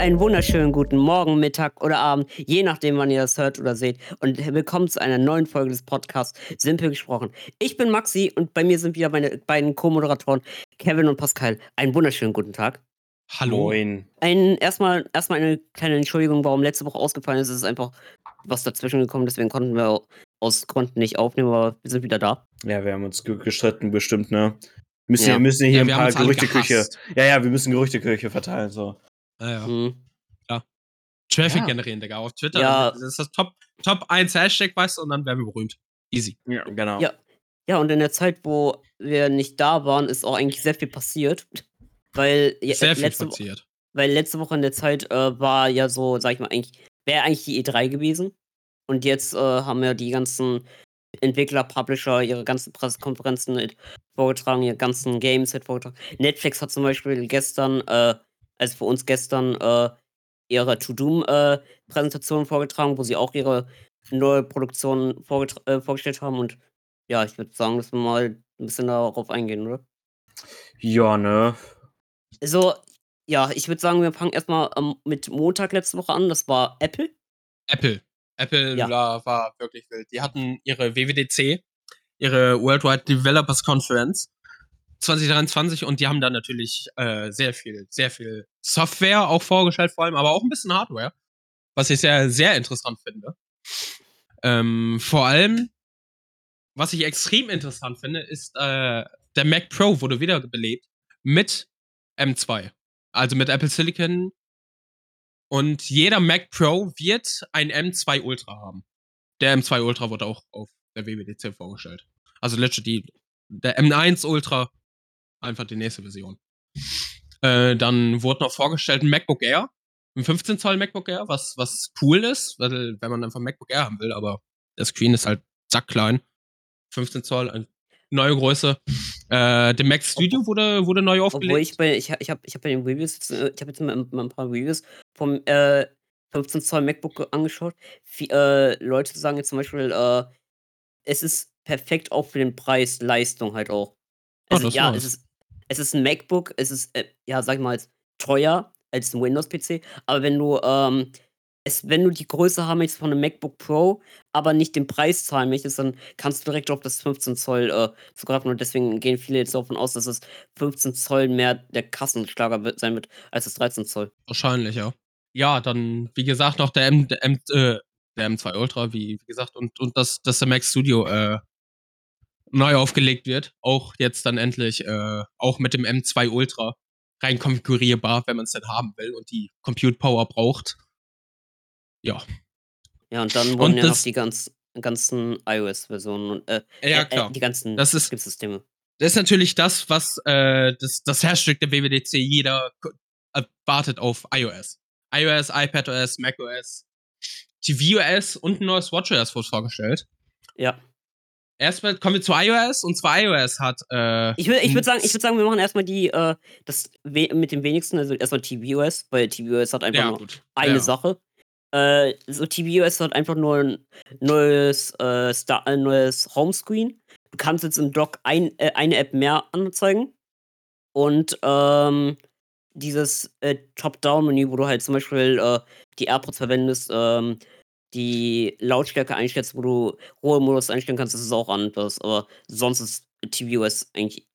einen wunderschönen guten Morgen, Mittag oder Abend, je nachdem, wann ihr das hört oder seht. Und willkommen zu einer neuen Folge des Podcasts Simpel gesprochen. Ich bin Maxi und bei mir sind wieder meine beiden Co-Moderatoren Kevin und Pascal. Einen wunderschönen guten Tag. Hallo. Moin. Ein, erstmal, erstmal eine kleine Entschuldigung, warum letzte Woche ausgefallen ist. Es ist einfach was dazwischen gekommen, deswegen konnten wir aus Gründen nicht aufnehmen, aber wir sind wieder da. Ja, wir haben uns ge- gestritten, bestimmt, ne? Müssen, Ja. wir müssen hier Ja, ein paar Gerüchteküche. Ja, ja, wir müssen Gerüchteküche verteilen, so. Ja, ja. Hm. Traffic Ja. generieren, Digga. Auf Twitter. Ja. Das ist das Top, Top 1 Hashtag, weißt du, und dann werden wir berühmt. Easy. Ja, genau. Ja. Ja, und in der Zeit, wo wir nicht da waren, ist auch eigentlich sehr viel passiert. Weil ja, Sehr viel letzte, Wo- passiert. weil letzte Woche in der Zeit äh, war ja so, sag ich mal, eigentlich, wäre eigentlich die E3 gewesen. Und jetzt äh, haben ja die ganzen Entwickler, Publisher ihre ganzen Pressekonferenzen vorgetragen, ihre ganzen Games vorgetragen. Netflix hat zum Beispiel gestern, äh, also für uns gestern, äh, ihre To-Doom-Präsentation vorgetragen, wo sie auch ihre neue Produktion äh, vorgestellt haben. Und ja, ich würde sagen, dass wir mal ein bisschen darauf eingehen, oder? Ja, ne? Also, ja, ich würde sagen, wir fangen erstmal ähm, mit Montag letzte Woche an. Das war Apple. Apple. Apple Ja. war, war wirklich wild. Die hatten ihre WWDC, ihre Worldwide Developers Conference 2023 und die haben da natürlich äh, sehr viel, sehr viel Software auch vorgestellt, vor allem, aber auch ein bisschen Hardware, was ich sehr, sehr interessant finde. Ähm, vor allem, was ich extrem interessant finde, ist äh, der Mac Pro wurde wiederbelebt mit M2. Also mit Apple Silicon. Und jeder Mac Pro wird ein M2 Ultra haben. Der M2 Ultra wurde auch auf der WWDC vorgestellt. Also letztlich der M1 Ultra, einfach die nächste Version. Äh, dann wurde noch vorgestellt ein MacBook Air, ein 15 Zoll MacBook Air, was, was cool ist, weil, wenn man einfach ein MacBook Air haben will, aber der Screen ist halt sackklein. 15 Zoll, eine neue Größe. Äh, der Mac Studio wurde, wurde neu aufgelegt. Obwohl ich bei, ich, ich habe ich hab bei den Reviews, jetzt, äh, ich habe jetzt mal, mal ein paar Reviews vom äh, 15 Zoll MacBook angeschaut. Wie, äh, Leute sagen jetzt zum Beispiel, äh, es ist perfekt auch für den Preis, Leistung halt auch. Also, ist ja, nice. es ist, es ist ein MacBook, es ist, äh, ja, sag ich mal, teuer als ein Windows-PC, aber wenn du, ähm, es, wenn du die Größe haben möchtest von einem MacBook Pro, aber nicht den Preis zahlen möchtest, dann kannst du direkt auf das 15 Zoll äh, zugreifen und deswegen gehen viele jetzt davon aus, dass es 15 Zoll mehr der Kassenschlager wird, sein wird als das 13 Zoll. Wahrscheinlich, ja. Ja, dann, wie gesagt, noch der, M, der, M, äh, der M2 Ultra, wie, wie gesagt, und, und dass, dass der Mac Studio äh, neu aufgelegt wird. Auch jetzt dann endlich, äh, auch mit dem M2 Ultra rein konfigurierbar, wenn man es denn haben will und die Compute Power braucht. Ja. Ja, und dann wurden Und ja noch die ganz, ganzen iOS-Versionen und äh, Ja, äh, klar. Äh, die ganzen Das ist- Betriebssysteme. Das ist natürlich das, was äh, das, das Hashtag der WWDC jeder erwartet auf iOS. iOS, iPadOS, macOS, tvOS und ein neues WatchOS wurde vorgestellt. Ja. Erstmal kommen wir zu iOS und zwar iOS hat äh, Ich würde ich würd sagen, ich würd sagen, wir machen erstmal die, äh, das mit dem wenigsten, also erstmal tvOS, weil tvOS hat einfach ja, nur gut. eine ja. Sache. Äh, so tvOS hat einfach nur ein neues, äh, Star ein neues Homescreen. Du kannst jetzt im Dock ein, äh, eine App mehr anzeigen. Und ähm, dieses äh, Top-Down-Menü, wo du halt zum Beispiel äh, die AirPods verwendest, ähm, die Lautstärke einstellst, wo du Ruhemodus einstellen kannst, das ist auch anders. Aber sonst ist tvOS eigentlich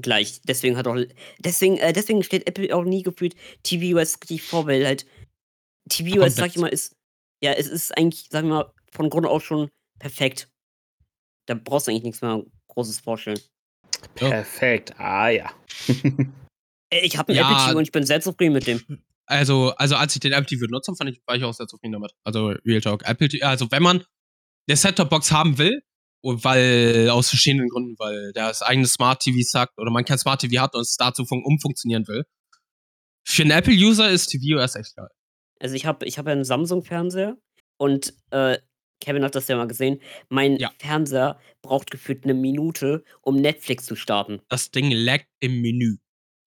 gleich. Deswegen hat auch deswegen, äh, deswegen steht Apple auch nie gefühlt tvOS richtig vor, weil halt tvOS, sag ich mal, ist ja, es ist eigentlich, sag ich mal, von Grund auf schon perfekt. Da brauchst du eigentlich nichts mehr Großes vorstellen. Perfekt. Ah, ja. Ich habe ein Ja. Apple TV und ich bin sehr zufrieden mit dem. Also, also als ich den Apple TV benutzt habe, fand ich, war ich auch sehr zufrieden damit. Also Real Talk. Apple TV, also wenn man eine Set-Top-Box haben will, weil aus verschiedenen Gründen, weil das eigene Smart TV sagt oder man kein Smart TV hat und es dazu fun umfunktionieren will. Für einen Apple-User ist tvOS echt geil. Also ich habe ich hab ja einen Samsung-Fernseher und äh, Kevin hat das ja mal gesehen. Mein Ja. Fernseher braucht gefühlt eine Minute, um Netflix zu starten. Das Ding laggt im Menü.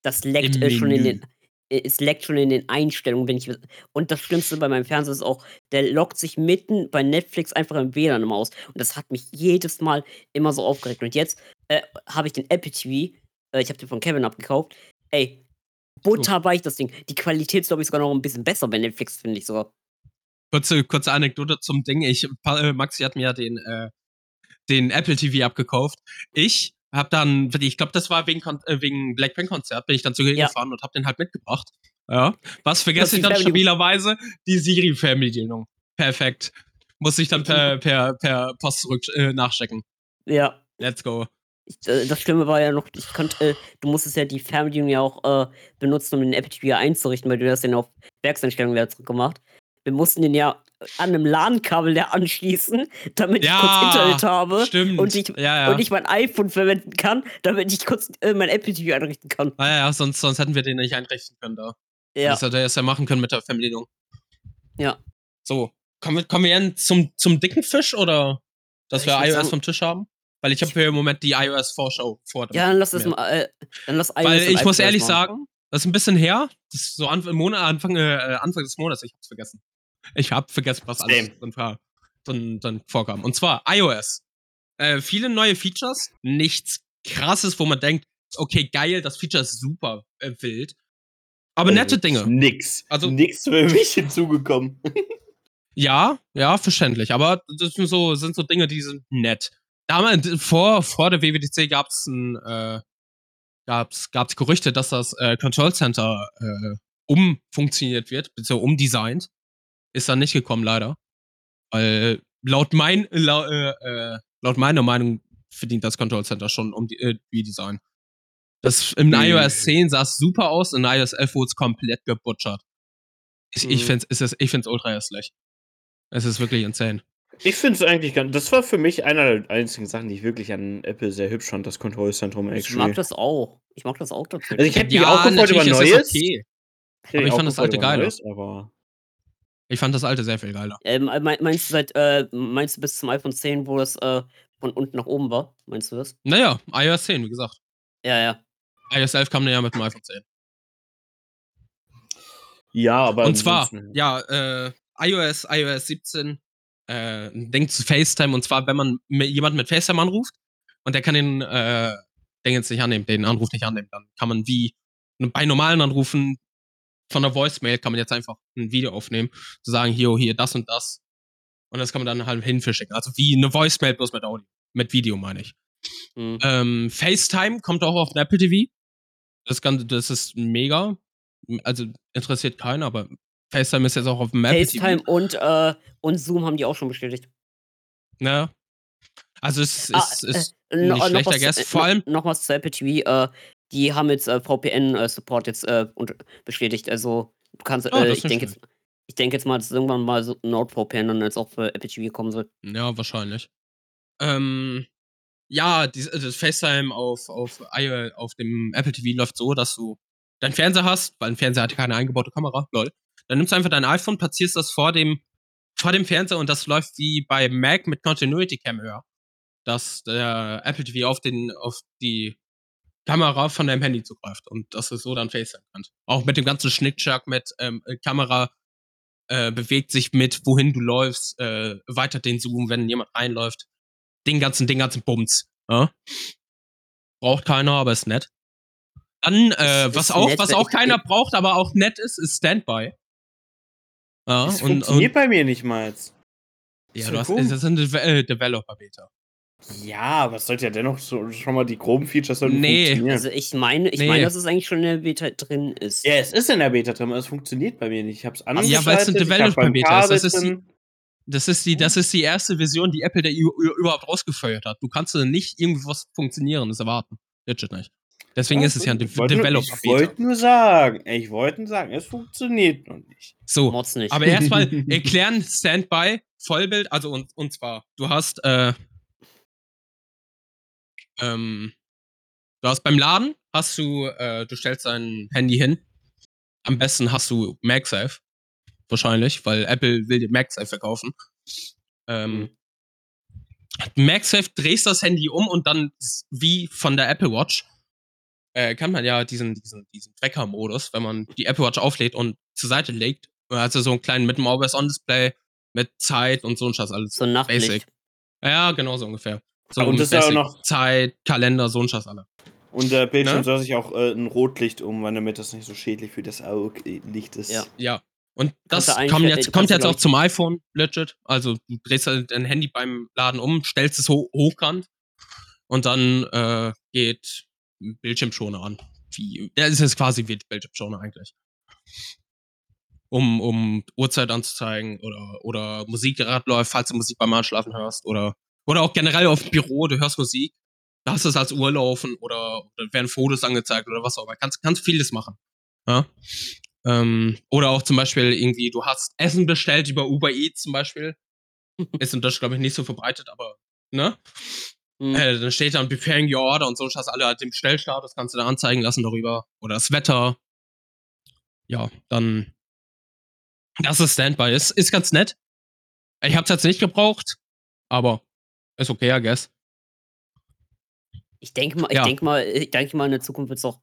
Das Im äh, schon in Menü. den. Äh, Es leckt schon in den Einstellungen, wenn ich. Und das Schlimmste bei meinem Fernseher ist auch, der lockt sich mitten bei Netflix einfach im WLAN immer aus. Und das hat mich jedes Mal immer so aufgeregt. Und jetzt äh, habe ich den Apple TV, äh, ich habe den von Kevin abgekauft. Ey, butterweich, das Ding. Die Qualität ist, glaube ich, sogar noch ein bisschen besser bei Netflix, finde ich sogar. Kurze, kurze Anekdote zum Ding. Ich, äh, Maxi hat mir ja den, äh, den Apple TV abgekauft. Ich hab dann, ich glaube, das war wegen, äh, wegen Blackpink-Konzert, bin ich dann zu Ja. gefahren und hab den halt mitgebracht. Ja. Was vergesse ich dann Fernbedienung. stabilerweise? Die Siri-Fernbedienung. Perfekt. Muss ich dann per, per, per Post zurück äh, nachchecken. Ja. Let's go. Ich, äh, das Schlimme war ja noch, ich konnte, äh, du musstest ja die Fernbedienung ja auch äh, benutzen, um den Apple TV einzurichten, weil du das dann auf Werkseinstellungen wieder zurückgemacht. Wir mussten den ja an einem LAN-Kabel der anschließen, damit ich kurz Ja, Internet habe Stimmt. und ich- ja, ja. und ich mein iPhone verwenden kann, damit ich kurz äh, mein Apple TV einrichten kann. ah, ja, ja, sonst, sonst hätten wir den nicht einrichten können da. Ja. Das hätte er erst ja machen können mit der Fernbedienung. Ja. So, kommen wir, kommen wir jetzt zum, zum dicken Fisch oder dass Ich wir iOS sagen- vom Tisch haben? Weil ich habe hier im Moment die iOS-Vorschau vor. Ja, dann lass das mir. mal, äh, dann lass Weil iOS und ich muss ehrlich machen. sagen, das ist ein bisschen her. Das ist so Anfang, Monat, Anfang, äh, Anfang des Monats, ich hab's vergessen. Ich hab vergessen, was alles Same. drin, war, drin, drin vorkam. Und zwar iOS. Äh, viele neue Features, nichts krasses, wo man denkt, okay, geil, das Feature ist super äh, wild. Aber nette Dinge. Nix. Also- Also nix für mich hinzugekommen. Ja, ja, verständlich. Aber das sind so, sind so Dinge, die sind nett. Damals, vor, vor der WWDC gab's ein, äh, gab's, gab's Gerüchte, dass das äh, Control Center äh, umfunktioniert wird, beziehungsweise umdesignt. Ist dann nicht gekommen, leider. Weil laut, mein, lau, äh, äh, laut meiner Meinung verdient das Control Center schon um die, äh, Redesign. Das im Mhm. iOS 10 sah es super aus, in iOS 11 wurde es komplett gebutschert. Ich, ich Mhm. finde es ich find's ultra hässlich. Es ist wirklich insane. Ich finde es eigentlich ganz. Das war für mich einer der einzigen Sachen, die ich wirklich an Apple sehr hübsch fand, das Kontrollzentrum Ich mag das auch. Ich mag das auch tatsächlich. Also ich hätte mich auch gefreut über Neues. okay. Ich aber ich auch fand das alte geiler. Neues, aber Ich fand das alte sehr viel geiler. ähm, mein- meinst du seit, äh, meinst du bis zum iPhone 10, wo das äh, von unten nach oben war? Meinst du das? Naja, iOS 10, wie gesagt. Ja, ja. iOS 11 kam dann ja mit dem iPhone 10. ja, aber und zwar, ja, äh, iOS, iOS 17, äh, Ding zu FaceTime. Und zwar, wenn man jemanden mit FaceTime anruft und der kann den äh, Ding jetzt nicht annehmen, den Anruf nicht annehmen, dann kann man wie bei normalen Anrufen von der Voicemail kann man jetzt einfach ein Video aufnehmen, zu sagen, hier, hier, das und das. Und das kann man dann halt hinverschicken. Also wie eine Voicemail bloß mit Audio. Mit Video, meine ich. Hm. Ähm, FaceTime kommt auch auf Apple TV. Das, Ganze, das ist mega. Also interessiert keinen, aber FaceTime ist jetzt auch auf dem Apple FaceTime TV. und, äh, und Zoom haben die auch schon bestätigt. Ja. Also es Ah, ist, ist äh, nicht no- noch schlechter was, Guess. äh, Vor allem, Noch was zu Apple TV. Äh, die haben jetzt äh, VPN-Support jetzt äh, und bestätigt. Also, du kannst, Oh, äh, das ich ist denke schön. jetzt, ich denke jetzt mal, dass irgendwann mal so NordVPN dann jetzt auch für Apple TV kommen soll. ja, wahrscheinlich. Ähm, ja, dies- das FaceTime auf, auf, auf dem Apple TV läuft so, dass du deinen Fernseher hast, weil ein Fernseher hat keine eingebaute Kamera, lol. Dann nimmst du einfach dein iPhone, platzierst das vor dem, vor dem Fernseher und das läuft wie bei Mac mit Continuity Cam höher. Dass der Apple TV auf den, auf die Kamera von deinem Handy zugreift und dass du so dann FaceTime kannst. Auch mit dem ganzen Schnickschnack mit ähm, äh, Kamera äh, bewegt sich mit, wohin du läufst, äh, weiter den Zoom, wenn jemand reinläuft. Den ganzen, den ganzen Bums. Ja? Braucht keiner, aber ist nett. Dann, äh, was auch, nett, was auch keiner braucht, aber auch nett ist, ist Standby. Ja, Das und, funktioniert und bei mir nicht mal. ja, du hast, das sind Deve äh, Developer-Beta. Ja, aber es sollte ja dennoch so, schon mal die groben Features sollten Nee. funktionieren. Also, ich meine, ich Nee. meine, dass es eigentlich schon in der Beta drin ist. ja, es ist in der Beta drin, aber es funktioniert bei mir nicht. Ich hab's Ja, angeschaltet. ein ich hab beim Developer-Beta ist. Das ist die-. Das ist die, das ist die erste Version, die Apple da überhaupt rausgefeuert hat. Du kannst nicht irgendwas Funktionierendes erwarten. Legit nicht. Deswegen Ja, ist es ja ein De ich wollte nur- Ich wollte nur sagen, ich wollte nur sagen, es funktioniert noch nicht. So, nicht. aber erstmal erklären Standby, Vollbild, also und, und zwar, du hast, äh, ähm, du hast beim Laden, hast du, äh, du stellst dein Handy hin. Am besten hast du MagSafe. Wahrscheinlich, weil Apple will dir MagSafe verkaufen. Ähm, MagSafe drehst das Handy um und dann wie von der Apple Watch äh, kann man ja diesen, diesen, diesen Wecker-Modus, wenn man die Apple Watch auflädt und zur Seite legt, also so einen kleinen mit dem Always-On-Display, mit Zeit und so ein Scheiß alles. so ein Nachtlicht. Basic. Ja, genau so ungefähr. So Und das ist ja auch noch- Zeit, Kalender, so ein Scheiß alle. Und der Bildschirm Ne? soll sich auch äh, ein Rotlicht um, damit das nicht so schädlich für das Auge-Licht ist. Ja. Ja. Und das kommt äh, jetzt, kommt jetzt auch zum iPhone, legit. Also du drehst halt dein Handy beim Laden um, stellst es ho hochkant und dann äh, geht ein Bildschirmschoner an. Wie, der ist jetzt quasi wie Bildschirmschoner eigentlich. Um, um Uhrzeit anzuzeigen oder, oder Musik gerade läuft, falls du Musik beim Einschlafen hörst oder, oder auch generell auf dem Büro, du hörst Musik, da hast du es als Uhr laufen oder, oder werden Fotos angezeigt oder was auch immer. Kannst, kannst vieles machen. Ja? Ähm, oder auch zum Beispiel irgendwie, du hast Essen bestellt über Uber Eats zum Beispiel. Ist in Deutschland, glaube ich, nicht so verbreitet, aber, ne? Hm. Äh, dann steht dann Preparing Your Order und so, hast alle halt den Bestellstatus, kannst du da anzeigen lassen darüber. Oder das Wetter. Ja, dann. Das ist Standby. Ist, ist ganz nett. Ich hab's jetzt nicht gebraucht, aber ist okay, I guess. Ich denke mal, ich Ja. denke mal, ich denke mal, in der Zukunft wird es auch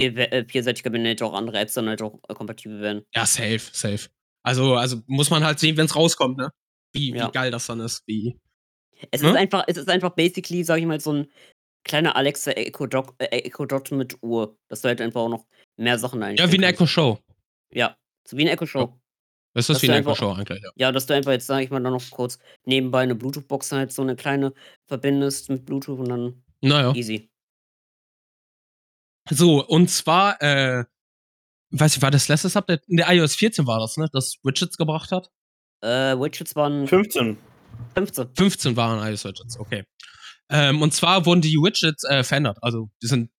vier- äh, vielseitig Kabinett auch andere Apps dann halt auch äh, kompatibel werden. Ja, safe, safe. Also, also muss man halt sehen, wenn's rauskommt, ne? Wie, Ja. wie geil das dann ist. Wie, Es Ne? ist einfach, es ist einfach basically, sag ich mal, so ein kleiner Alexa Echo Dot, äh, Echo Dot mit Uhr. Dass du halt einfach auch noch mehr Sachen ja, einstellen wie eine. Echo Show. Ja, so wie eine Echo Show. Das ist wie du eine Echo einfach- Show eigentlich, ja. Ja, dass du einfach jetzt, sag ich mal, dann noch kurz nebenbei eine Bluetooth-Box halt so eine kleine verbindest mit Bluetooth und dann Naja. easy. So, und zwar, äh, weiß ich, war das letztes Update? In der iOS 14 war das, ne? Das Widgets gebracht hat. Äh, Widgets waren 15. 15. 15 waren iOS Widgets, okay. Ähm, und zwar wurden die Widgets äh, verändert. Also, die sind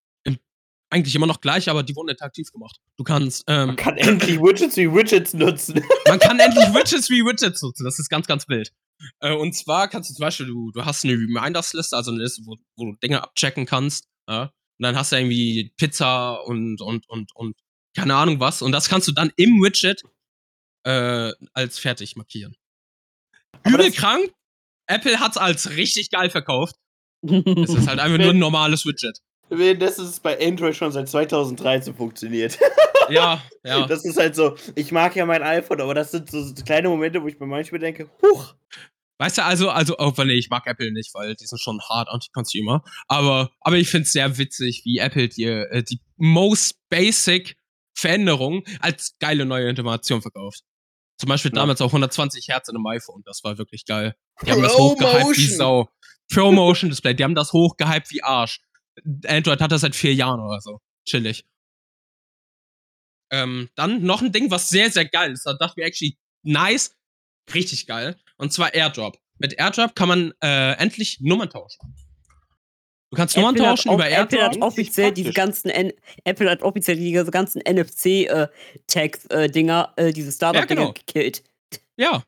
eigentlich immer noch gleich, aber die wurden interaktiv gemacht. Du kannst, ähm, Man kann endlich Widgets wie Widgets nutzen. man kann endlich Widgets wie Widgets nutzen. Das ist ganz, ganz wild. Äh, und zwar kannst du zum Beispiel, du, du hast eine Reminders-Liste, also eine Liste, wo, wo du Dinge abchecken kannst. Ja? Und dann hast du irgendwie Pizza und, und, und, und keine Ahnung was. Und das kannst du dann im Widget äh, als fertig markieren. Aber Übel krank. Apple hat's als richtig geil verkauft. Es ist halt einfach nur ein normales Widget. Das ist bei Android schon seit 2013 funktioniert. Ja, ja. Das ist halt so, ich mag ja mein iPhone, aber das sind so kleine Momente, wo ich mir manchmal denke, huch, Weißt du, also, also, auch wenn ich mag Apple nicht, weil die sind schon hart Anti-Consumer. Aber, aber ich find's sehr witzig, wie Apple dir äh, die most basic Veränderung als geile neue Information verkauft. Zum Beispiel Ja. damals auch 120 Hertz in einem iPhone. Das war wirklich geil. Die haben das hochgehypt wie. Sau. ProMotion Display. Die haben das hochgehypt wie Arsch. Android hat das seit vier Jahren oder so. Chillig. Ähm, dann noch ein Ding, was sehr, sehr geil ist. Da dachte ich mir actually nice. Richtig geil. Und zwar Airdrop. Mit Airdrop kann man äh, endlich Nummern tauschen. Du kannst Nummern Apple tauschen auch- über Apple hat Airdrop. offiziell diese ganzen N Apple hat offiziell diese ganzen NFC-Tags-Dinger, äh, diese Startup-Dinger genau. gekillt. Ja.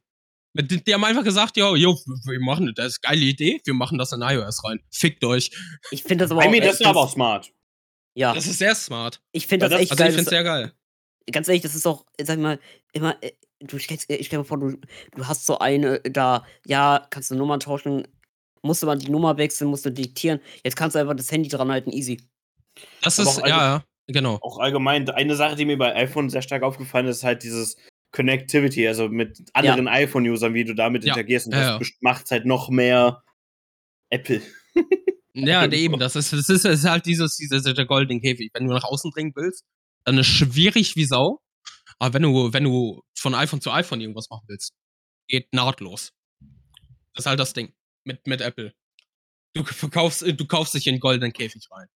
Die, die haben einfach gesagt, yo, yo, wir machen das, ist eine geile Idee, wir machen das in iOS rein. Fickt euch. Ich finde das aber I auch. mean, das ist aber auch smart. Ja, Das ist sehr smart. ich finde das das- echt Also ich geil. find's das- sehr geil. ganz ehrlich, das ist auch, sag ich mal, immer, äh, du stellst, ich stell mir vor, du, du hast so eine da, ja, kannst du Nummern tauschen, musst du mal die Nummer wechseln, musst du diktieren, jetzt kannst du einfach das Handy dran halten, easy. Das Aber ist, ja, ja, genau. Auch allgemein, eine Sache, die mir bei iPhone sehr stark aufgefallen ist, ist halt dieses Connectivity, also mit anderen iPhone-Usern, wie du damit Ja, interagierst. Und ja, das ja. macht halt noch mehr Apple. Ja, eben, das ist, das ist, das ist halt dieses, dieses, der goldene Käfig. Wenn du nach außen dringen willst, dann ist schwierig wie Sau. Aber wenn du, wenn du von iPhone zu iPhone irgendwas machen willst, geht nahtlos. Das ist halt das Ding. Mit, mit Apple. Du verkaufst, du kaufst dich in den goldenen Käfig rein.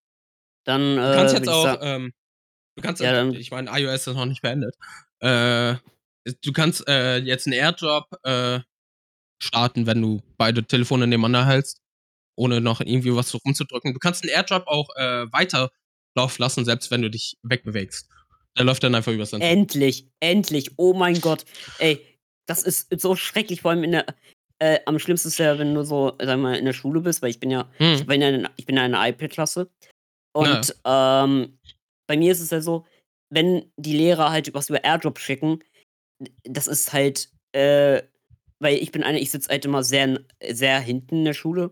Dann, Du äh, kannst würd jetzt auch, ähm, du kannst, Ja, dann- ich meine, iOS ist noch nicht beendet. Äh, du kannst äh, jetzt einen Airdrop äh, starten, wenn du beide Telefone nebeneinander hältst, ohne noch irgendwie was so rumzudrücken. Du kannst einen Airdrop auch äh, weiterlaufen lassen, selbst wenn du dich wegbewegst. Der läuft dann einfach übers Sensor. Endlich, endlich, oh mein Gott. Ey, das ist so schrecklich, vor allem in der, äh, am schlimmsten ist ja, wenn du so, sag mal, in der Schule bist, weil ich bin ja, ich Hm. bin ja in, ich bin ja in einer iPad-Klasse. Und ähm, bei mir ist es ja so, wenn die Lehrer halt was über AirDrop schicken, das ist halt, äh, weil ich bin einer, ich sitze halt immer sehr, sehr hinten in der Schule.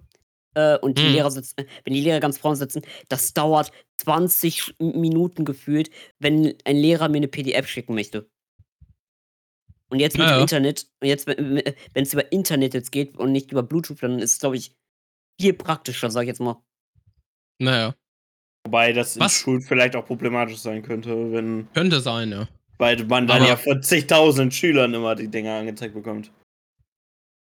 Äh, und die Hm. Lehrer sitzen, wenn die Lehrer ganz vorne sitzen, das dauert 20 Sch- Minuten gefühlt, wenn ein Lehrer mir eine PDF schicken möchte. Und jetzt mit Ja. Internet, und jetzt, wenn es über Internet jetzt geht und nicht über Bluetooth, dann ist es, glaube ich, viel praktischer, sag ich jetzt mal. Naja. Wobei das in Was? Schulen vielleicht auch problematisch sein könnte, wenn. Könnte sein, ja. Weil man dann Aber- ja von zigtausend Schülern immer die Dinger angezeigt bekommt.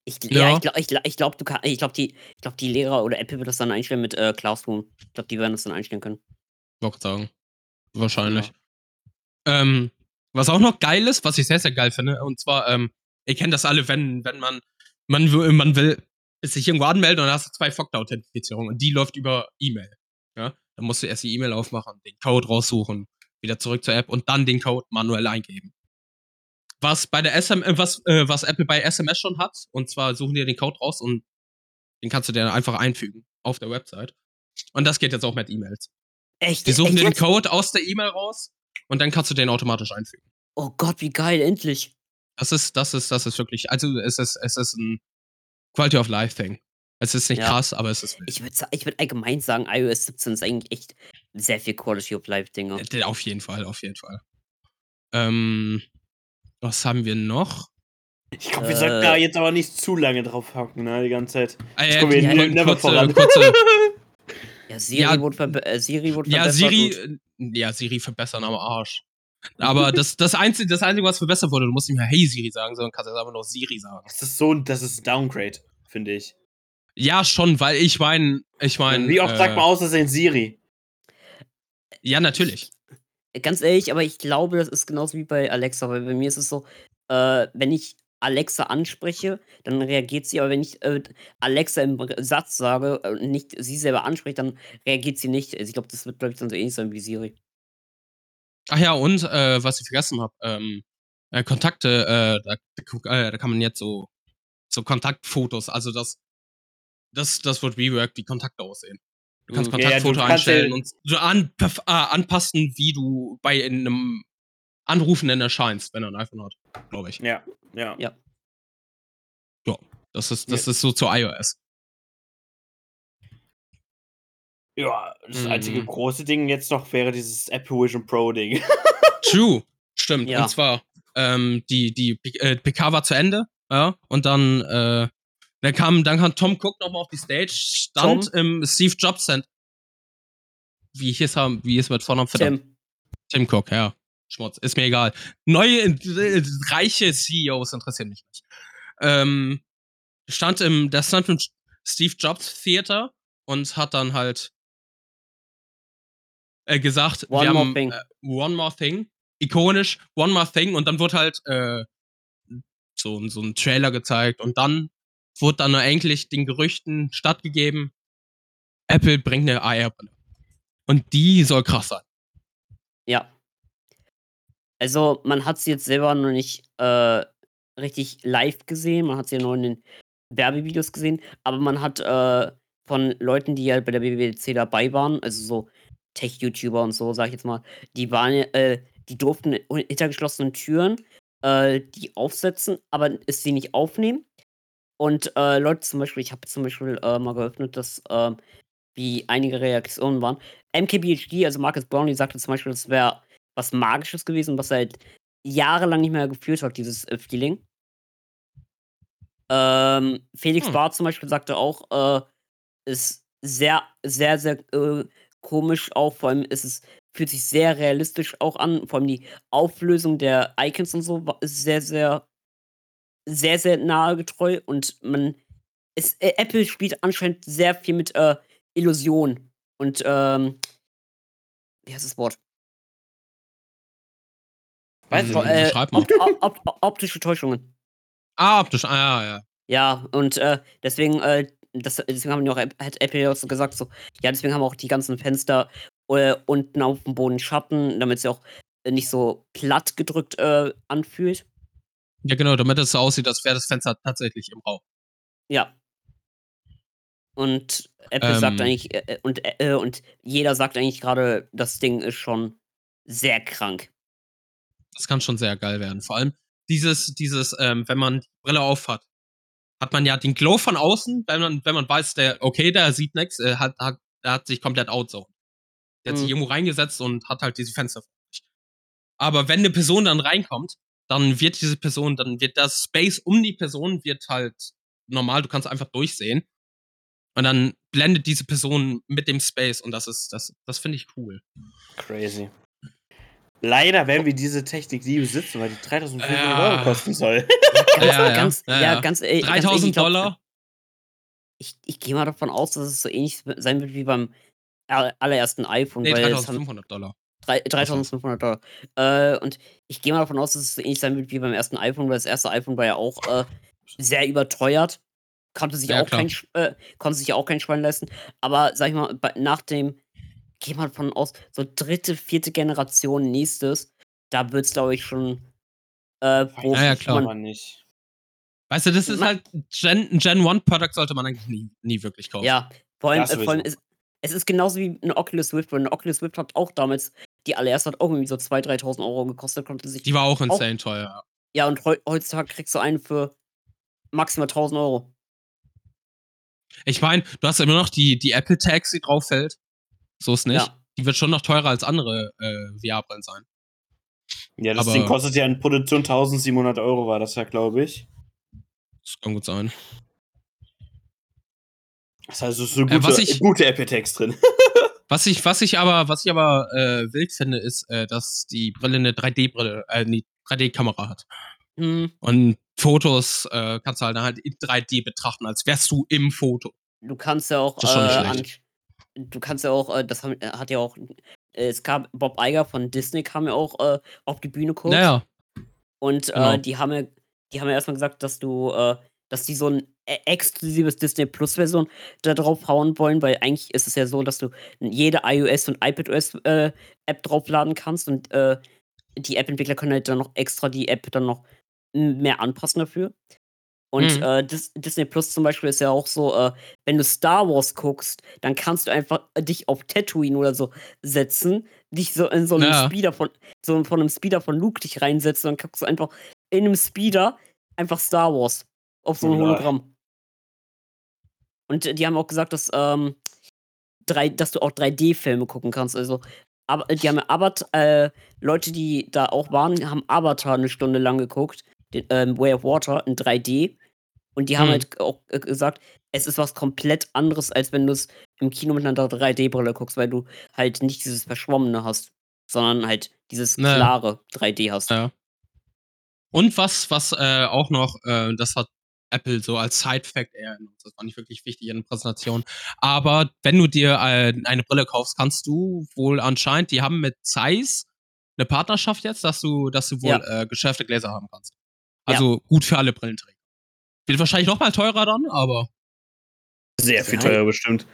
Ich, ja. Ja. ich glaube, ich, glaub- ich glaub, du kann, ich glaube, die, ich glaub, die Lehrer oder Apple wird das dann einstellen mit äh, Classroom. Ich glaube, die werden das dann einstellen können. Wollte sagen. Wahrscheinlich. Ähm, was auch noch geil ist, was ich sehr, sehr geil finde, und zwar, ähm, ihr kennt das alle, wenn, wenn man, man, will- man will sich irgendwo anmelden und dann hast du zwei Faktor-Authentifizierung und die läuft über E-Mail. Ja? Dann musst du erst die E-Mail aufmachen, den Code raussuchen, wieder zurück zur App und dann den Code manuell eingeben. Was bei der SM, äh, was, äh, was Apple bei SMS schon hat, und zwar suchen die den Code raus und den kannst du dir dann einfach einfügen auf der Website. Und das geht jetzt auch mit E-Mails. Echt? Die suchen echt den? Code aus der E-Mail raus und dann kannst du den automatisch einfügen. Oh Gott, wie geil, endlich. Das ist, das ist, das ist wirklich, also es ist, es ist ein Quality of Life Thing. Es ist nicht Ja. krass, aber es ist Ich würde ich würd allgemein sagen, iOS 17 ist eigentlich echt sehr viel Quality of Life Dinger. auf jeden Fall, auf jeden Fall. Ähm, was haben wir noch? Ich glaube, wir Äh. sollten da jetzt aber nicht zu lange drauf hocken, ne, die ganze Zeit. Äh, kommen wir die- ne- never kurze, voran. kurze, Ja, Siri Ja, wurde, verbe äh, Siri wurde ja, verbessert. Siri, und- äh, ja, Siri verbessern am Arsch. Aber das, das, Einzige, das Einzige, was verbessert wurde, du musst nicht mehr Hey Siri sagen, sondern kannst jetzt einfach nur Siri sagen. Das ist so ein, das ist ein Downgrade, finde ich. Ja, schon, weil ich meine, ich meine. Wie oft äh, sagt man aus, dass Siri? Ja, natürlich. Ganz ehrlich, aber ich glaube, das ist genauso wie bei Alexa, weil bei mir ist es so, äh, wenn ich Alexa anspreche, dann reagiert sie, aber wenn ich äh, Alexa im Satz sage äh, und nicht sie selber anspricht, dann reagiert sie nicht. Also ich glaube, das wird, glaube ich, dann so ähnlich sein wie Siri. Ach ja, und äh, was ich vergessen habe, ähm, äh, Kontakte, äh, da, äh, da kann man jetzt so, so Kontaktfotos, also das, das, das wird reworked, wie Kontakte aussehen. Du kannst Mhm. Ja, ja, Kontaktfoto ja- einstellen und so an, äh, anpassen, wie du bei einem Anrufenden erscheinst, wenn er ein iPhone hat, glaube ich. Ja, ja. Ja. Das ist, das ist so zu iOS. Ja, das Mhm. einzige große Ding jetzt noch wäre dieses Apple Vision Pro Ding. True, stimmt. Ja. Und zwar, ähm, die, die äh, PK war zu Ende, ja, und dann, äh, dann kam, dann kam Tom Cook nochmal auf die Stage, stand im Steve Jobs Center. Wie hieß er, wie ist mit Vornamen? Verdammt. Tim. Tim Cook, ja. Schmutz, ist mir egal. Neue, äh, reiche CEOs interessieren mich nicht. Ähm, stand im, der stand im Steve Jobs Theater und hat dann halt äh, gesagt, One wir more haben thing. Äh, One More Thing, ikonisch, One More Thing und dann wurde halt äh, so, so ein Trailer gezeigt und dann wurde dann eigentlich den Gerüchten stattgegeben, Apple bringt eine AR-Brille. Und die soll krass sein. Ja. Also, man hat sie jetzt selber noch nicht äh, richtig live gesehen. Man hat sie ja nur in den Werbevideos gesehen. Aber man hat äh, von Leuten, die halt bei der WWDC dabei waren, also so Tech-YouTuber und so, sag ich jetzt mal, die waren, äh, die durften hinter geschlossenen Türen äh, die aufsetzen, aber es sie nicht aufnehmen. Und äh, Leute zum Beispiel, ich habe zum Beispiel äh, mal geöffnet, dass ähm, wie einige Reaktionen waren. MKBHD, also Marcus Brownlee, sagte zum Beispiel, das wäre was Magisches gewesen, was er halt jahrelang nicht mehr gefühlt hat, dieses äh, Feeling. Ähm, Felix Hm. Barth zum Beispiel sagte auch, äh, ist sehr, sehr, sehr äh, komisch auch. Vor allem ist es, fühlt sich sehr realistisch auch an. Vor allem die Auflösung der Icons und so ist sehr, sehr, sehr, sehr nahe getreu. Und man, es, äh, Apple spielt anscheinend sehr viel mit äh, Illusion. Und, ähm, wie heißt das Wort? Weiß ich Äh, Schreib mal. op op op optische Täuschungen. Ah, optisch, ah, ja, ja. Ja, und äh, deswegen, äh, das, deswegen haben die auch, hat Apple ja auch so gesagt, so, ja, deswegen haben auch die ganzen Fenster äh, unten auf dem Boden Schatten, damit sie auch äh, nicht so platt gedrückt äh, anfühlt. Ja, genau, damit es so aussieht, als wäre das Fenster tatsächlich im Raum. Ja. Und Apple sagt Ähm. eigentlich, äh, und, äh, und jeder sagt eigentlich gerade, das Ding ist schon sehr krank. Das kann schon sehr geil werden. Vor allem dieses, dieses, ähm, wenn man die Brille aufhat, hat man ja den Glow von außen, wenn man, wenn man weiß, der, okay, der sieht nichts, äh, hat, hat, der hat sich komplett outzone. Der hat sich Mhm. irgendwo reingesetzt und hat halt diese Fenster. Aber wenn eine Person dann reinkommt, dann wird diese Person, dann wird das Space um die Person wird halt normal, du kannst einfach durchsehen. Und dann blendet diese Person mit dem Space und das ist, das, das finde ich cool. Crazy. Leider werden wir diese Technik nie besitzen, weil die 3500 Ja. Euro kosten soll. Ganz, Ja, ja, ganz, ja, ja, ja. ganz, äh, ganz ehrlich, 3000 ich glaub, Dollar? Ich, ich gehe mal davon aus, dass es so ähnlich sein wird wie beim aller- allerersten iPhone. Nee, weil es haben 3500 Dollar. Drei- 3500 Dollar. Äh, und ich gehe mal davon aus, dass es so ähnlich sein wird wie beim ersten iPhone, weil das erste iPhone war ja auch äh, sehr überteuert. Konnte sich, Ja, auch klar. kein, äh, konnte sich auch kein Schwein leisten. Aber sag ich mal, bei, nach dem, gehe mal davon aus, so dritte, vierte Generation nächstes, da wird es, glaube ich, schon. Äh, Ja, ja, klar. man- Aber nicht. Weißt du, das ist halt Gen, ein Gen 1 Produkt sollte man eigentlich nie, nie wirklich kaufen. Ja, vor allem, äh, vor allem sowieso. es, es ist genauso wie eine Oculus Rift, weil eine Oculus Rift hat auch damals, die allererste hat auch irgendwie so 2.000, 3.000 Euro gekostet, konnte sich. Die war auch insane teuer. ja, und heu, heutzutage kriegst du einen für maximal 1.000 Euro. Ich meine, du hast immer noch die, die Apple Tags, die drauf fällt. So ist nicht. Ja. Die wird schon noch teurer als andere äh, VR-Brillen sein. Ja, das Aber- Ding kostet ja in Produktion 1700 Euro, war das ja, glaube ich. Das kann gut sein. Das heißt, es ist so Äh, gute, ich- gute Apple-Tags drin. Was ich, was ich aber, was ich aber äh, wild finde, ist, äh, dass die Brille eine 3D-Brille, äh, eine 3D-Kamera hat. Hm, Und Fotos äh, kannst du halt, halt in 3D betrachten, als wärst du im Foto. du kannst ja auch. Das ist schon nicht äh, an, du kannst ja auch, äh, das haben, äh, hat ja auch. Es gab Bob Iger von Disney kam ja auch äh, auf die Bühne kurz. Naja, Und Genau. die haben ja, die haben ja erstmal gesagt, dass du, dass die so ein e- exklusives Disney Plus Version da drauf hauen wollen, weil eigentlich ist es ja so, dass du jede iOS und iPadOS äh, App draufladen kannst und äh, die App-Entwickler können halt dann noch extra die App dann noch mehr anpassen dafür. Und Mhm. äh, Dis Disney Plus zum Beispiel ist ja auch so, äh, wenn du Star Wars guckst, dann kannst du einfach äh, dich auf Tatooine oder so setzen, dich so in so einem Ja. Speeder von, so von einem Speeder von Luke dich reinsetzen und dann guckst du einfach in einem Speeder einfach Star Wars auf so ein. Hologramm. Und äh, die haben auch gesagt, dass, ähm, drei, dass du auch 3D-Filme gucken kannst. Also, aber die haben ja Avatar, äh, Leute, die da auch waren, haben Avatar eine Stunde lang geguckt, den, ähm, Way of Water in 3D. Und die haben Mhm. halt auch äh, gesagt, es ist was komplett anderes, als wenn du es im Kino mit einer 3D-Brille guckst, weil du halt nicht dieses Verschwommene hast, sondern halt dieses Naja. klare 3D hast. Ja. Und was, was äh, auch noch, äh, das hat Apple so als Side-Fact eher, das war nicht wirklich wichtig in der Präsentation. Aber wenn du dir äh, eine Brille kaufst, kannst du wohl anscheinend, die haben mit Zeiss eine Partnerschaft jetzt, dass du, dass du wohl Ja. äh, geschärfte Gläser haben kannst. Ja. Also gut für alle Brillenträger. Wird wahrscheinlich noch mal teurer dann, aber Sehr viel Ja. teurer bestimmt.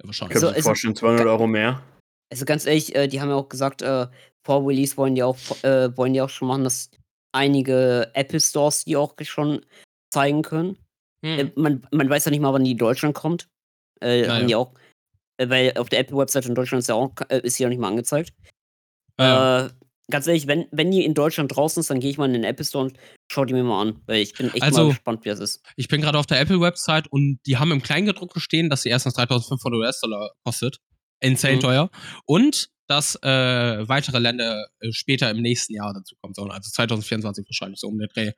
ja, wahrscheinlich. Könnte Also, mir also- vorstellen, 200 Euro mehr. Also ganz ehrlich, äh, die haben ja auch gesagt, äh, vor Release wollen die auch, äh, wollen die auch schon machen, dass einige Apple Stores die auch schon zeigen können. Hm. Äh, man, man weiß ja nicht mal, wann die in Deutschland kommt. Äh, Ja, haben die auch, äh, weil auf der Apple-Website in Deutschland ist ja auch, äh, ist sie ja nicht mal angezeigt. Ja. Äh, ganz ehrlich, wenn, wenn die in Deutschland draußen ist, dann gehe ich mal in den Apple Store und schau die mir mal an, weil ich bin echt Also- mal gespannt, wie das ist. Ich bin gerade auf der Apple-Website und die haben im Kleingedruckten stehen, dass sie erstens 3500 US-Dollar kostet. Insane Mhm. teuer. Und dass äh, weitere Länder später im nächsten Jahr dazu kommen sollen. Also 2024 wahrscheinlich so um den Dreh.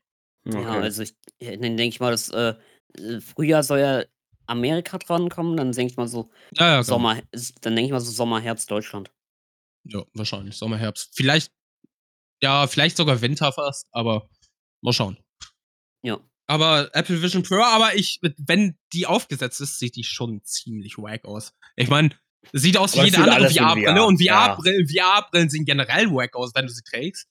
Ja, Okay. also ich, dann denke ich mal, dass äh, äh, Frühjahr soll ja Amerika drankommen, dann denke ich mal so Ja, ja, genau. Sommer, dann denke ich mal so Sommer, Herbst Deutschland. Ja, wahrscheinlich. Sommer, Herbst. Vielleicht, ja, vielleicht sogar Winter fast, aber mal schauen. Ja. Aber Apple Vision Pro, aber ich, wenn die aufgesetzt ist, sieht die schon ziemlich wack aus. Ich meine, sieht aus wie Aber jede wird andere alles in VR-Brille VR, und ja. VR-Brillen VR sehen generell wack aus, wenn du sie trägst.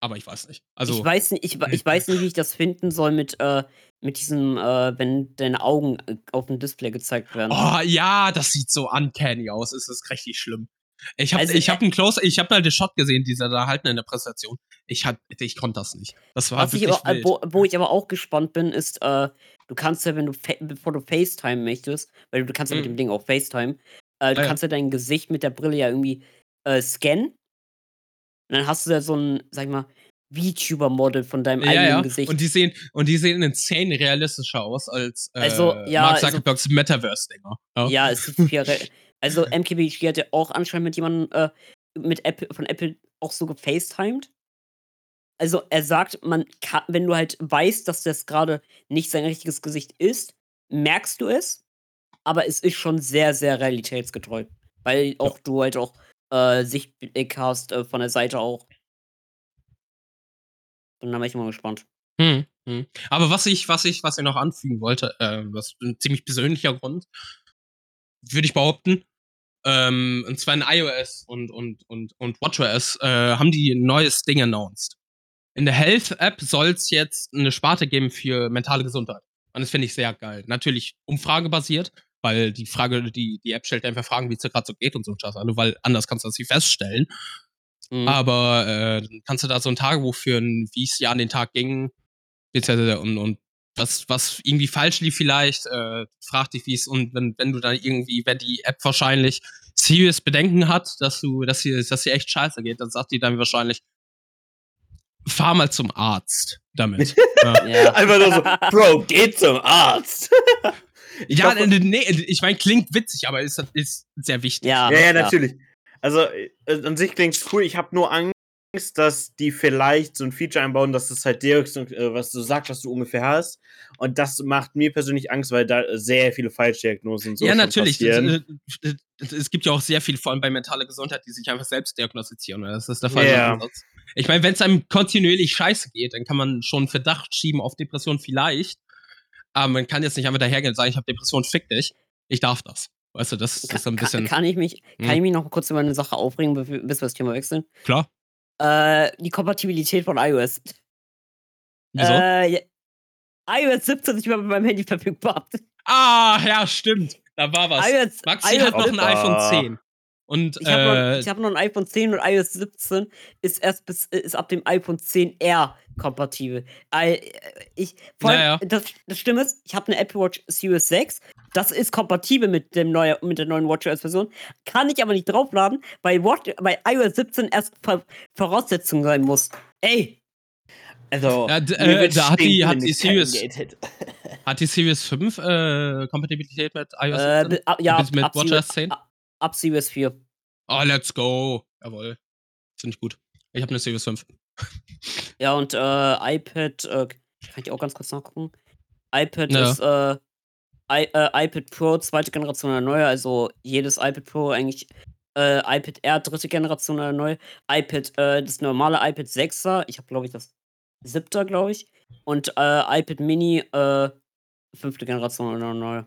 Aber ich weiß nicht. Also, ich weiß nicht, ich, ich weiß nicht, wie ich das finden soll mit, äh, mit diesem, äh, wenn deine Augen äh, auf dem Display gezeigt werden. oh ja, das sieht so uncanny aus. Es ist richtig schlimm. Ich habe Also, ich hab einen Close, ich habe mal den Shot gesehen, dieser da halten in der Präsentation. Ich hat, ich konnte das nicht. Das war Was ich wirklich aber, äh, wo, wo ich aber auch gespannt bin, ist, äh, du kannst ja, wenn du, bevor du FaceTime möchtest, weil du kannst ja mit Mhm. dem Ding auch FaceTime, äh, du Ja, ja. kannst ja dein Gesicht mit der Brille ja irgendwie äh, scannen. Und dann hast du ja so ein, sag ich mal, VTuber-Model von deinem Ja, eigenen ja. Gesicht. Und die sehen, und die sehen insane realistischer aus als äh, Also, ja, Mark also- Zuckerbergs Metaverse-Dinger. Ja. Ja, es ist viel. Also MKBHD hat ja auch anscheinend mit jemandem äh, mit Apple, von Apple auch so gefacetimed. Also er sagt, man kann, wenn du halt weißt, dass das gerade nicht sein richtiges Gesicht ist, merkst du es. aber es ist schon sehr, sehr realitätsgetreu. Weil auch du halt auch äh, Sichtblick hast äh, von der Seite auch. Und da bin ich mal gespannt. Hm, hm. Aber was ich, was ich, was ich noch anfügen wollte, äh, was ein ziemlich persönlicher Grund, würde ich behaupten, ähm, und zwar in iOS und, und, und, und WatchOS, äh, haben die ein neues Ding announced. In der Health-App soll es jetzt eine Sparte geben für mentale Gesundheit. Und das finde ich sehr geil. Natürlich umfragebasiert, weil die Frage, die, die App stellt einfach Fragen, wie es dir gerade so geht und so ein Scheiß an, weil anders kannst du das nicht feststellen. Mhm. Aber äh, kannst du da so ein Tagebuch führen, wie es ja an den Tag ging, und, und was, was irgendwie falsch lief vielleicht, äh, frag dich, wie es, und wenn, wenn du dann irgendwie, wenn die App wahrscheinlich serious Bedenken hat, dass du, dass sie, dass sie echt scheiße geht, dann sagt die dann wahrscheinlich, fahr mal zum Arzt damit. ja. ja. Einfach nur so, Bro, geh zum Arzt. Ich ja, hoffe, nee, ich meine, klingt witzig, aber ist, ist sehr wichtig. Ja, ja, ja natürlich. Also, äh, an sich klingt es cool. Ich habe nur Angst, dass die vielleicht so ein Feature einbauen, dass es halt direkt, äh, was du sagst, was du ungefähr hast. Und das macht mir persönlich Angst, weil da sehr viele Falschdiagnosen so Ja, natürlich. Äh, es gibt ja auch sehr viel, vor allem bei mentaler Gesundheit, die sich einfach selbst diagnostizieren. Das ist der Fall. Ja. Ich meine, wenn es einem kontinuierlich scheiße geht, dann kann man schon Verdacht schieben auf Depression vielleicht. Aber man kann jetzt nicht einfach dahergehen und sagen, ich habe Depression, fick dich. Ich darf das. Weißt du, das, das ist so ein bisschen. Kann, kann ich mich, kann hm? ich mich noch kurz über eine Sache aufregen, bis wir das Thema wechseln? Klar. Äh, die Kompatibilität von iOS. Wieso? Äh, iOS 17 ist nicht mehr mit meinem Handy verfügbar. Ah, ja, stimmt. Da war was. iOS, Maxi iOS hat noch ein iPhone 10. Und, ich habe äh, noch, hab noch, ein iPhone 10 und iOS 17 ist erst bis ist ab dem iPhone 10R kompatibel. Äh, ich, vor allem, naja. das, das Stimme ist, ich habe eine Apple Watch Series 6. Das ist kompatibel mit, dem neue, mit der neuen WatchOS-Version. Kann ich aber nicht draufladen, weil, Watch, weil iOS 17 erst Voraussetzung sein muss. Ey! Also, ja, äh, da hat die, hat die Series. hat die Series 5 äh, Kompatibilität mit iOS 17? Äh, ja, mit, mit WatchOS 10? Ab Series 4. Oh, let's go. Jawohl. Finde ich gut. Ich habe eine Series 5. Ja, und äh, iPad, äh, kann ich auch ganz kurz nachgucken. iPad ja. ist äh, I, äh, iPad Pro zweite Generation oder neu, also jedes iPad Pro eigentlich äh, iPad Air dritte Generation oder neu, iPad, äh, das normale iPad 6er, ich habe glaube ich das siebter, glaube ich, und iPad Mini äh, fünfte Generation oder neu.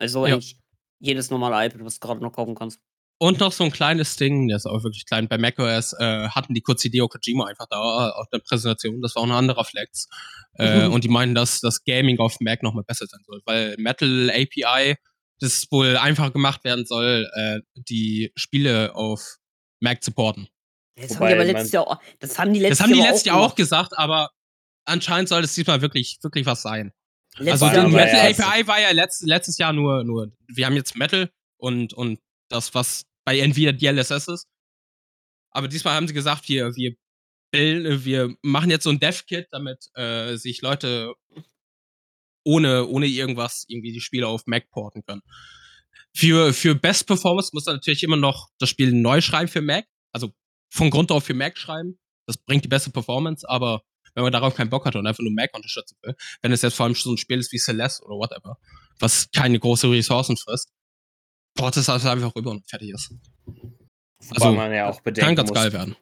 Also ja. eigentlich jedes normale iPad, was du gerade noch kaufen kannst. Und noch so ein kleines Ding, der ist auch wirklich klein. Bei macOS äh, hatten die kurz Hideo Kojima einfach da auf der Präsentation. Das war auch ein anderer Flex. Äh, mhm. Und die meinen, dass das Gaming auf Mac noch mal besser sein soll, weil Metal API das wohl einfach gemacht werden soll, äh, die Spiele auf Mac supporten. Das Wobei, haben die aber letztes Jahr auch, das haben die letztes, das haben die letztes Jahr auch, auch gesagt, aber anscheinend soll es diesmal wirklich, wirklich was sein. Letztes also die Metal API war ja letzt, letztes Jahr nur, nur, wir haben jetzt Metal und, und das, was bei Nvidia DLSS ist. Aber diesmal haben sie gesagt, wir, wir, wir machen jetzt so ein Dev-Kit, damit äh, sich Leute ohne, ohne irgendwas irgendwie die Spiele auf Mac porten können. Für, für Best Performance muss man natürlich immer noch das Spiel neu schreiben für Mac. Also von Grund auf für Mac schreiben. Das bringt die beste Performance, aber wenn man darauf keinen Bock hat und einfach nur Mac unterstützen will, wenn es jetzt vor allem so ein Spiel ist wie Celeste oder whatever, was keine große Ressourcen frisst, port es also einfach rüber und fertig ist. Wobei also, man ja auch bedenken kann ganz muss, geil werden.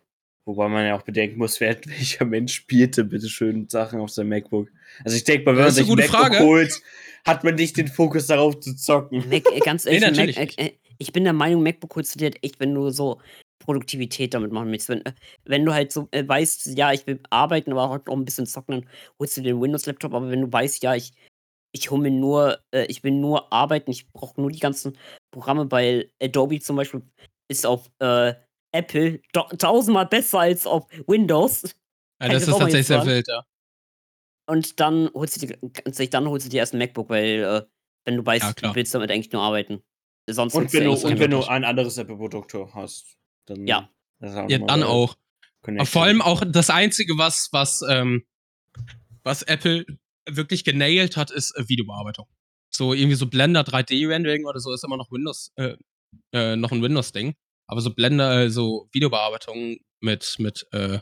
Wobei man ja auch bedenken muss, wer, welcher Mensch spielte bitte schön Sachen auf seinem MacBook. Also ich denke mal, wenn man sich ein MacBook Frage. holt, hat man nicht den Fokus darauf zu zocken. Mac, ganz ehrlich, nee, Mac, äh, ich bin der Meinung, MacBook holst du dir halt echt, wenn du so Produktivität damit machen willst. Wenn, äh, wenn du halt so äh, weißt, ja, ich will arbeiten, aber auch ein bisschen zocken, dann holst du den Windows-Laptop. Aber wenn du weißt, ja, ich, ich hole mir nur, äh, ich will nur arbeiten, ich brauche nur die ganzen Programme, bei Adobe zum Beispiel ist auf äh, Apple tausendmal besser als auf Windows. Ja, das, das ist tatsächlich sehr wild, ja. Und dann holst du dir, dann holst du dir erst ein MacBook, weil äh, wenn du weißt, ja, du willst damit eigentlich nur arbeiten. Sonst und wenn, du, und wenn du ein anderes Apple-Produkt hast. Dann ja. ja, dann auch. Vor allem auch das Einzige, was, was, ähm, was Apple wirklich genailt hat, ist äh, Videobearbeitung. So irgendwie so Blender 3D-Rendering oder so ist immer noch Windows, äh, äh, noch ein Windows-Ding. Aber so Blender, äh, so Videobearbeitung mit, mit, äh,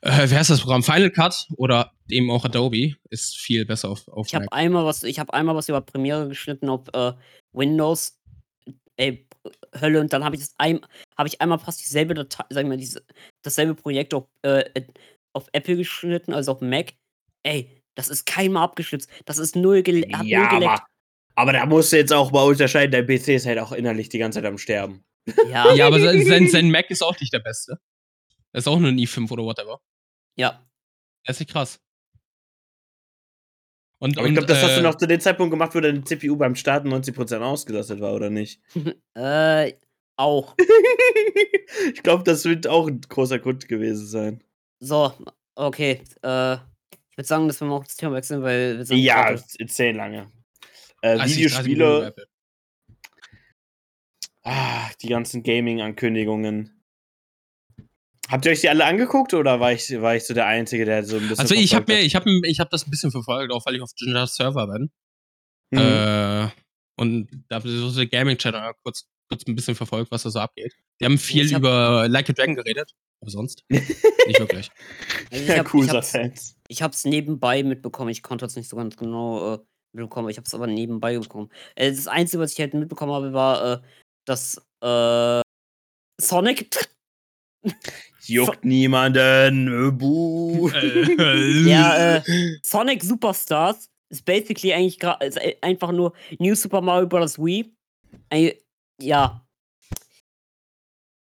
Äh, wer ist das Programm? Final Cut oder eben auch Adobe ist viel besser auf, auf Ich habe einmal was, ich habe einmal was über Premiere geschnitten auf äh, Windows. Ey, Hölle und dann habe ich das ein, habe ich einmal fast dieselbe Datei, sagen wir diese, dasselbe Projekt auf, äh, auf Apple geschnitten, also auf Mac. Ey, das ist keinmal abgeschnitzt. Das ist null, gele hat Ja, null geleckt. aber, aber da musst du jetzt auch mal unterscheiden, dein PC ist halt auch innerlich die ganze Zeit am Sterben. Ja, Ja, aber sein, sein, sein Mac ist auch nicht der beste. Er ist auch nur ein i5 oder whatever. ja. Er ist nicht krass. Und, Aber ich glaube, das hast du äh, noch zu dem Zeitpunkt gemacht, wo deine CPU beim Starten 90% ausgelastet war, oder nicht? äh, auch. ich glaube, das wird auch ein großer Grund gewesen sein. So, okay. Äh, ich würde sagen, dass wir mal auch das Thema wechseln, weil wir sind Ja, gerade- erzähl lange. Äh, 30, 30 Minuten Videospiele, ah, die ganzen Gaming-Ankündigungen. Habt ihr euch die alle angeguckt oder war ich, war ich so der Einzige, der so ein bisschen. Also ich habe mir, ich habe, ich habe das ein bisschen verfolgt, auch weil ich auf Ginger Server bin. Mhm. Äh, und da habe ich so der Gaming Channel kurz, kurz ein bisschen verfolgt, was da so abgeht. Die haben viel hab- über Like a Dragon geredet, aber sonst nicht wirklich. Also ich Ja, hab, hab's, Fans. ich hab's nebenbei mitbekommen. Ich konnte es nicht so ganz genau äh, mitbekommen, ich hab's aber nebenbei bekommen. Äh, das Einzige, was ich halt mitbekommen habe, war, äh, dass äh, Sonic. Juckt niemanden. Äh, Buh. Ja, äh, Sonic Superstars ist basically eigentlich ist äh, einfach nur New Super Mario Bros. Wii. Äh, ja.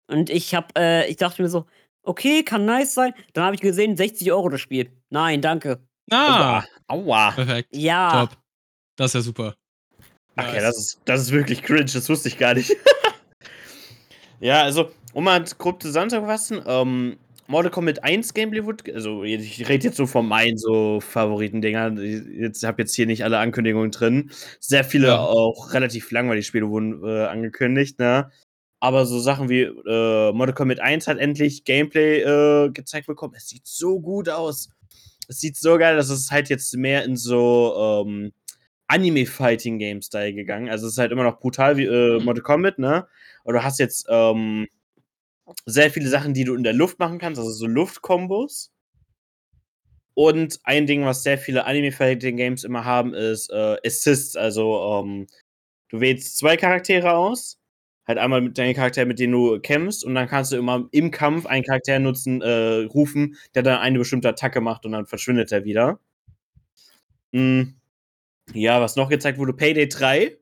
Und ich hab, äh, ich dachte mir so, okay, kann nice sein. Dann habe ich gesehen, 60 Euro das Spiel. Nein, danke. Ah, Aua. perfekt. Ja. Top. Das ist ja super. Ach ja, Nice. das ist, das ist wirklich cringe, das wusste ich gar nicht. ja, also, um mal grob zusammenzufassen, ähm, Mortal Kombat 1 Gameplay wurde, also ich rede jetzt so von meinen so Favoriten-Dingern, ich habe jetzt hier nicht alle Ankündigungen drin. Sehr viele Ja. auch relativ langweilige Spiele wurden äh, angekündigt, ne? Aber so Sachen wie äh, Mortal Kombat 1 hat endlich Gameplay äh, gezeigt bekommen. Es sieht so gut aus. Es sieht so geil, dass es halt jetzt mehr in so ähm, Anime-Fighting-Game-Style gegangen. Also es ist halt immer noch brutal wie äh, Mortal Kombat, ne? Aber du hast jetzt ähm, sehr viele Sachen, die du in der Luft machen kannst, also so Luftkombos. Und ein Ding, was sehr viele Anime-Fighting-Games immer haben, ist äh, Assists. Also ähm, du wählst zwei Charaktere aus. Halt einmal mit deinem Charakter, mit dem du kämpfst, und dann kannst du immer im Kampf einen Charakter nutzen, äh, rufen, der dann eine bestimmte Attacke macht und dann verschwindet er wieder. Mm. Ja, was noch gezeigt wurde, Payday 3.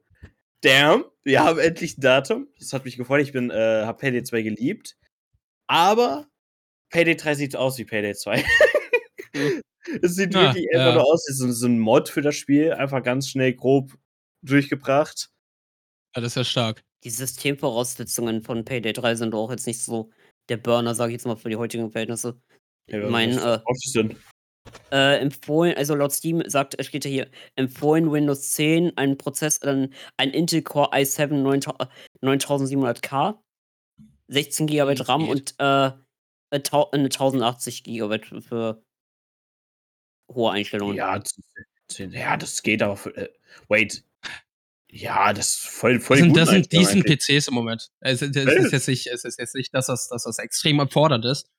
Damn, wir haben endlich ein Datum. Das hat mich gefreut. Ich bin, äh, hab Payday 2 geliebt. Aber Payday 3 sieht aus wie Payday 2. es sieht Ja, wirklich einfach ja. nur aus wie so, so ein Mod für das Spiel. Einfach ganz schnell grob durchgebracht. Ja, das ist ja stark. Die Systemvoraussetzungen von Payday 3 sind auch jetzt nicht so der Burner, sage ich jetzt mal, für die heutigen Verhältnisse. Ja, Ich mein, was äh? Äh, empfohlen, also laut Steam sagt, äh, steht ja hier, empfohlen Windows 10, ein Prozess, äh, ein Intel Core i7 9000 9700K, 16 GB Das RAM geht. und äh, eine tau- eine 1080 GB für- hohe Einstellungen. Ja, das- ja, das geht aber. Für, äh, wait. Ja, das ist voll, voll Das sind, gut das sind diesen eigentlich. PCs im Moment. Es, es, es, ist jetzt nicht, es ist jetzt nicht, dass das, dass das extrem erfordert ist.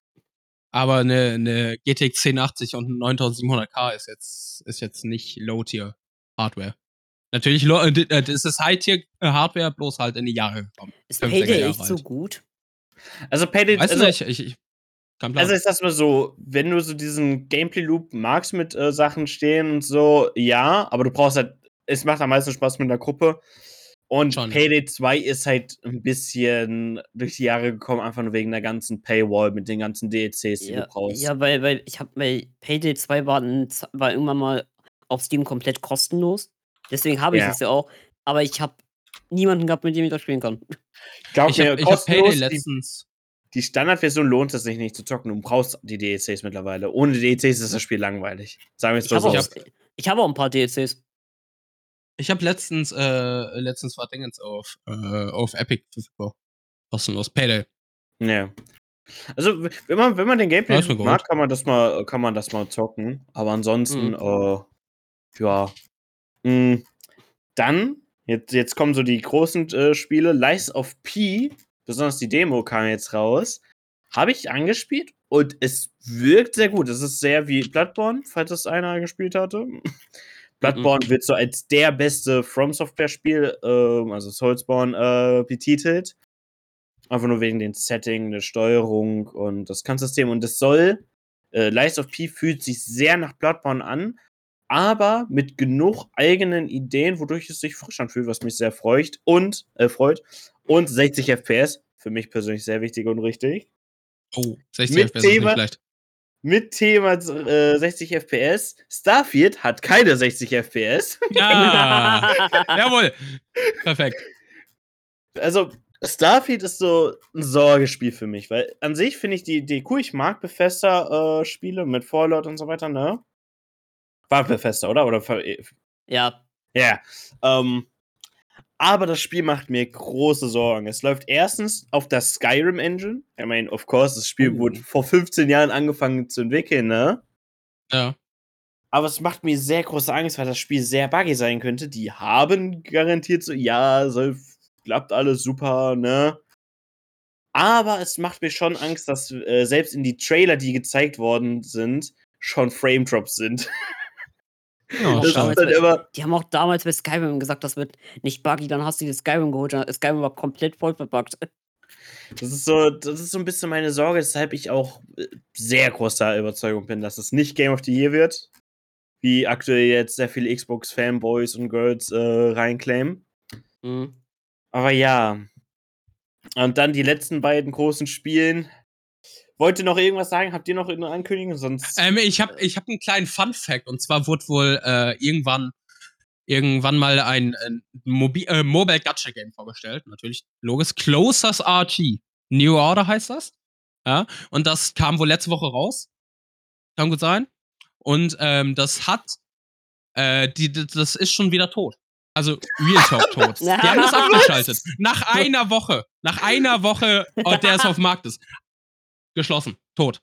Aber eine, eine GTX 1080 und ein 9700K ist jetzt, ist jetzt nicht Low-Tier-Hardware. Natürlich, äh, das ist High-Tier-Hardware, bloß halt in die Jahre gekommen. Ist Payday echt so gut? Also Payday, Weißt also, du nicht? Ich, ich, also ich sag's mal so, wenn du so diesen Gameplay-Loop magst mit äh, Sachen stehen und so, ja, aber du brauchst halt, es macht am meisten Spaß mit einer Gruppe. Und Schon. Payday 2 ist halt ein bisschen durch die Jahre gekommen, einfach nur wegen der ganzen Paywall mit den ganzen DLCs, die Ja, du brauchst. ja, weil, weil ich habe bei Payday 2 war, ein war irgendwann mal auf Steam komplett kostenlos. Deswegen habe ich Ja. es ja auch. Aber ich habe niemanden gehabt, mit dem ich das spielen kann. Glaub ich habe hab Payday kostenlos, die, letztens. die Standardversion lohnt es sich nicht zu zocken. Du brauchst die DLCs mittlerweile. Ohne DLCs ist das Spiel langweilig. Sagen wir es Ich mal habe so. auch, ich hab auch ein paar DLCs. Ich habe letztens, äh, letztens war Dingens auf, äh, auf Epic verfügbar. Kostenlos. Payday. Ja. Also, wenn man, wenn man den Gameplay Ja, mag, kann man das mal, kann man das mal zocken. Aber ansonsten, Mhm. äh, ja. Mm, dann, jetzt, jetzt kommen so die großen äh, Spiele. Lies of P, besonders die Demo kam jetzt raus. Habe ich angespielt Und es wirkt sehr gut. Es ist sehr wie Bloodborne, falls es einer gespielt hatte. Bloodborne wird so als der beste From Software-Spiel, ähm, also Soulsborne, äh, betitelt. Einfach nur wegen den Setting, der Steuerung und das Kampfsystem. Und es soll, äh, Lies of P fühlt sich sehr nach Bloodborne an, aber mit genug eigenen Ideen, wodurch es sich frisch anfühlt, was mich sehr freut. Und, äh, freut. Und 60 FPS, für mich persönlich sehr wichtig und richtig. Oh, 60 Mit FPS Thema- schlecht. Mit Thema äh, 60 FPS. Starfield hat keine 60 FPS. Ja, jawohl. Perfekt. Also, Starfield ist so ein Sorgespiel für mich, weil an sich finde ich die Idee cool. Ich mag Bethesda-Spiele mit Fallout und so weiter, ne? War Bethesda, oder? Oder ja, Ja. Ähm, aber das Spiel macht mir große Sorgen. Es läuft erstens auf der Skyrim Engine. I mean, of course, das Spiel Oh. wurde vor 15 Jahren angefangen zu entwickeln, ne? Ja. Aber es macht mir sehr große Angst, weil das Spiel sehr buggy sein könnte. Die haben garantiert so, ja, soll, klappt alles super, ne? Aber es macht mir schon Angst, dass äh, selbst in die Trailer, die gezeigt worden sind, schon Frame Drops sind. Ja, das schade. ist dann immer, die haben auch damals bei Skyrim gesagt, das wird nicht buggy, dann hast du die Skyrim geholt, dann- Skyrim war komplett voll verbuggt. das ist so, das ist so ein bisschen meine Sorge, weshalb ich auch äh, sehr großer Überzeugung bin, dass es nicht Game of the Year wird. Wie aktuell jetzt sehr viele Xbox-Fanboys und Girls äh, reinclaimen. Mhm. Aber ja. Und dann die letzten beiden großen Spielen. Wollt ihr noch irgendwas sagen? Habt ihr noch eine Ankündigung? Sonst. Ähm, ich habe ich hab einen kleinen Fun-Fact und zwar wurde wohl äh, irgendwann, irgendwann mal ein, ein Mobi äh, Mobile Gacha Game vorgestellt. Natürlich logisch. Closers RG. New Order heißt das. Ja. Und das kam wohl letzte Woche raus. Kann gut sein. Und ähm, das hat, äh, die, das ist schon wieder tot. Also Real Talk tot. Die haben das abgeschaltet. Nach einer Woche. Nach einer Woche, oh, der es auf dem Markt ist. Geschlossen. Tot.